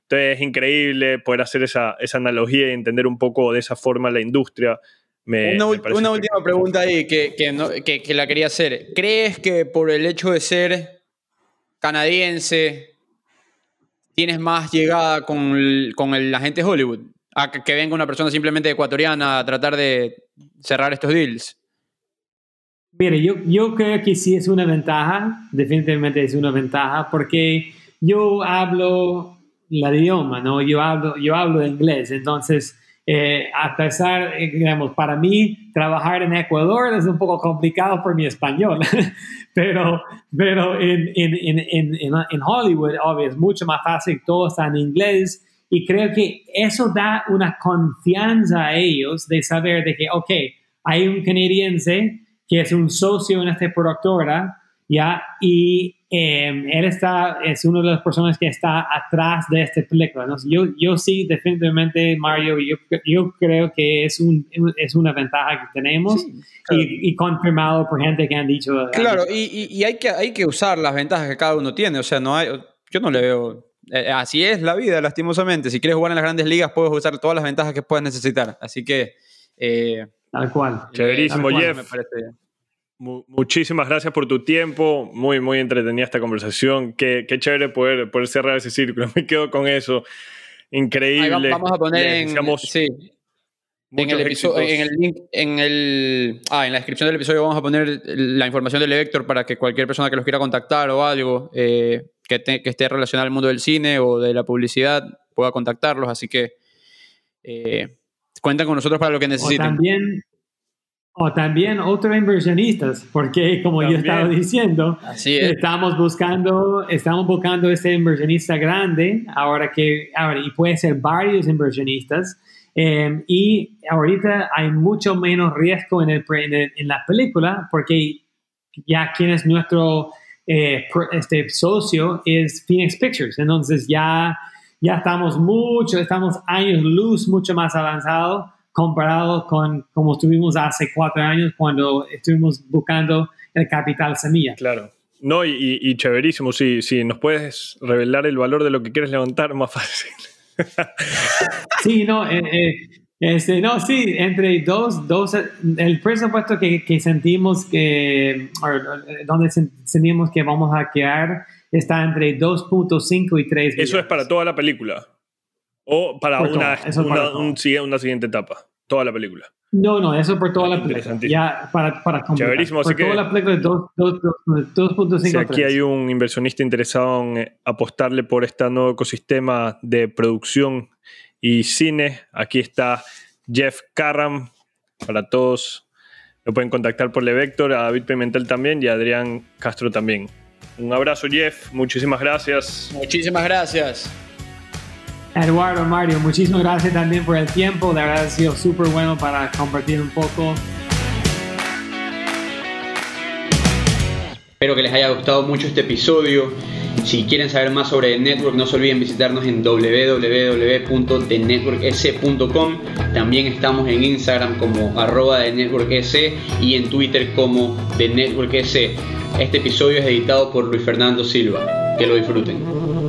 Entonces es increíble poder hacer esa, esa analogía y entender un poco de esa forma la industria. una, una última pregunta ahí que, que, que, la quería hacer. ¿Crees que por el hecho de ser canadiense tienes más llegada con el, con el agente Hollywood? a que venga una persona simplemente ecuatoriana a tratar de cerrar estos deals? Mire, yo, yo creo que sí es una ventaja, definitivamente es una ventaja, porque yo hablo el idioma, ¿no? Yo hablo, yo hablo inglés, entonces, eh, a pesar, eh, digamos, para mí trabajar en Ecuador es un poco complicado por mi español, pero, pero en, en, en, en, Hollywood, obvio, es mucho más fácil, todo está en inglés, y creo que eso da una confianza a ellos de saber de que, ok, hay un canadiense que es un socio en esta productora, ¿ya? Y em, él está, es una de las personas que está atrás de esta película. ¿no? Yo, yo sí, definitivamente, Mario, yo, yo creo que es, un, es una ventaja que tenemos y, confirmado por gente que han dicho. Claro, y, y, hay, que, hay que usar las ventajas que cada uno tiene. O sea, no hay, yo no le veo. Eh, así es la vida, lastimosamente. Si quieres jugar en las grandes ligas, puedes usar todas las ventajas que puedas necesitar. Así que. Eh, Tal cual. Chéverísimo, Jeff. Muchísimas gracias por tu tiempo. Muy, muy entretenida esta conversación. Qué, qué chévere poder, poder cerrar ese círculo. Me quedo con eso. Increíble. vamos a poner en, sí, en el episodio, en el link, en el, ah, en la descripción del episodio vamos a poner la información del Vector para que cualquier persona que los quiera contactar o algo eh, que, que, esté relacionado al mundo del cine o de la publicidad pueda contactarlos. Así que eh, cuentan con nosotros para lo que necesiten. O también, o también otros inversionistas, porque como yo estaba diciendo, estamos buscando, estamos buscando ese inversionista grande, ahora que, ahora, y puede ser varios inversionistas, em, y ahorita hay mucho menos riesgo en, el, en, la película, porque ya quien es nuestro eh, este socio es Phoenix Pictures, entonces ya ya estamos mucho, estamos años luz mucho más avanzado comparado con como estuvimos hace cuatro años cuando estuvimos buscando el capital semilla. Claro. No, y, y, chéverísimo, si, si nos puedes revelar el valor de lo que quieres levantar, más fácil. sí, no, eh, eh, este, no, sí, entre dos, dos el presupuesto que, que sentimos que, donde sentimos que vamos a quedar, está entre 2.5 y 3 Eso es para toda la película. O para, una, una, una, siguiente etapa. Toda la película. No, no, eso por toda la película. Ya para, para por toda la película 2.5. Si aquí hay un inversionista interesado en apostarle por este nuevo ecosistema de producción y cine, aquí está Jeff Carram. Para todos, lo pueden contactar por Levector, a David Pimentel también y a Adrián Castro también. Un abrazo, Jeff. Muchísimas gracias. Muchísimas gracias. Eduardo, Mario, muchísimas gracias también por el tiempo. De verdad ha sido súper bueno para compartir un poco. Espero que les haya gustado mucho este episodio. Si quieren saber más sobre The Network, no se olviden visitarnos en www.thenetworks.com. También estamos en Instagram como arroba de NetworkS y en Twitter como The Network Este episodio es editado por Luis Fernando Silva. Que lo disfruten.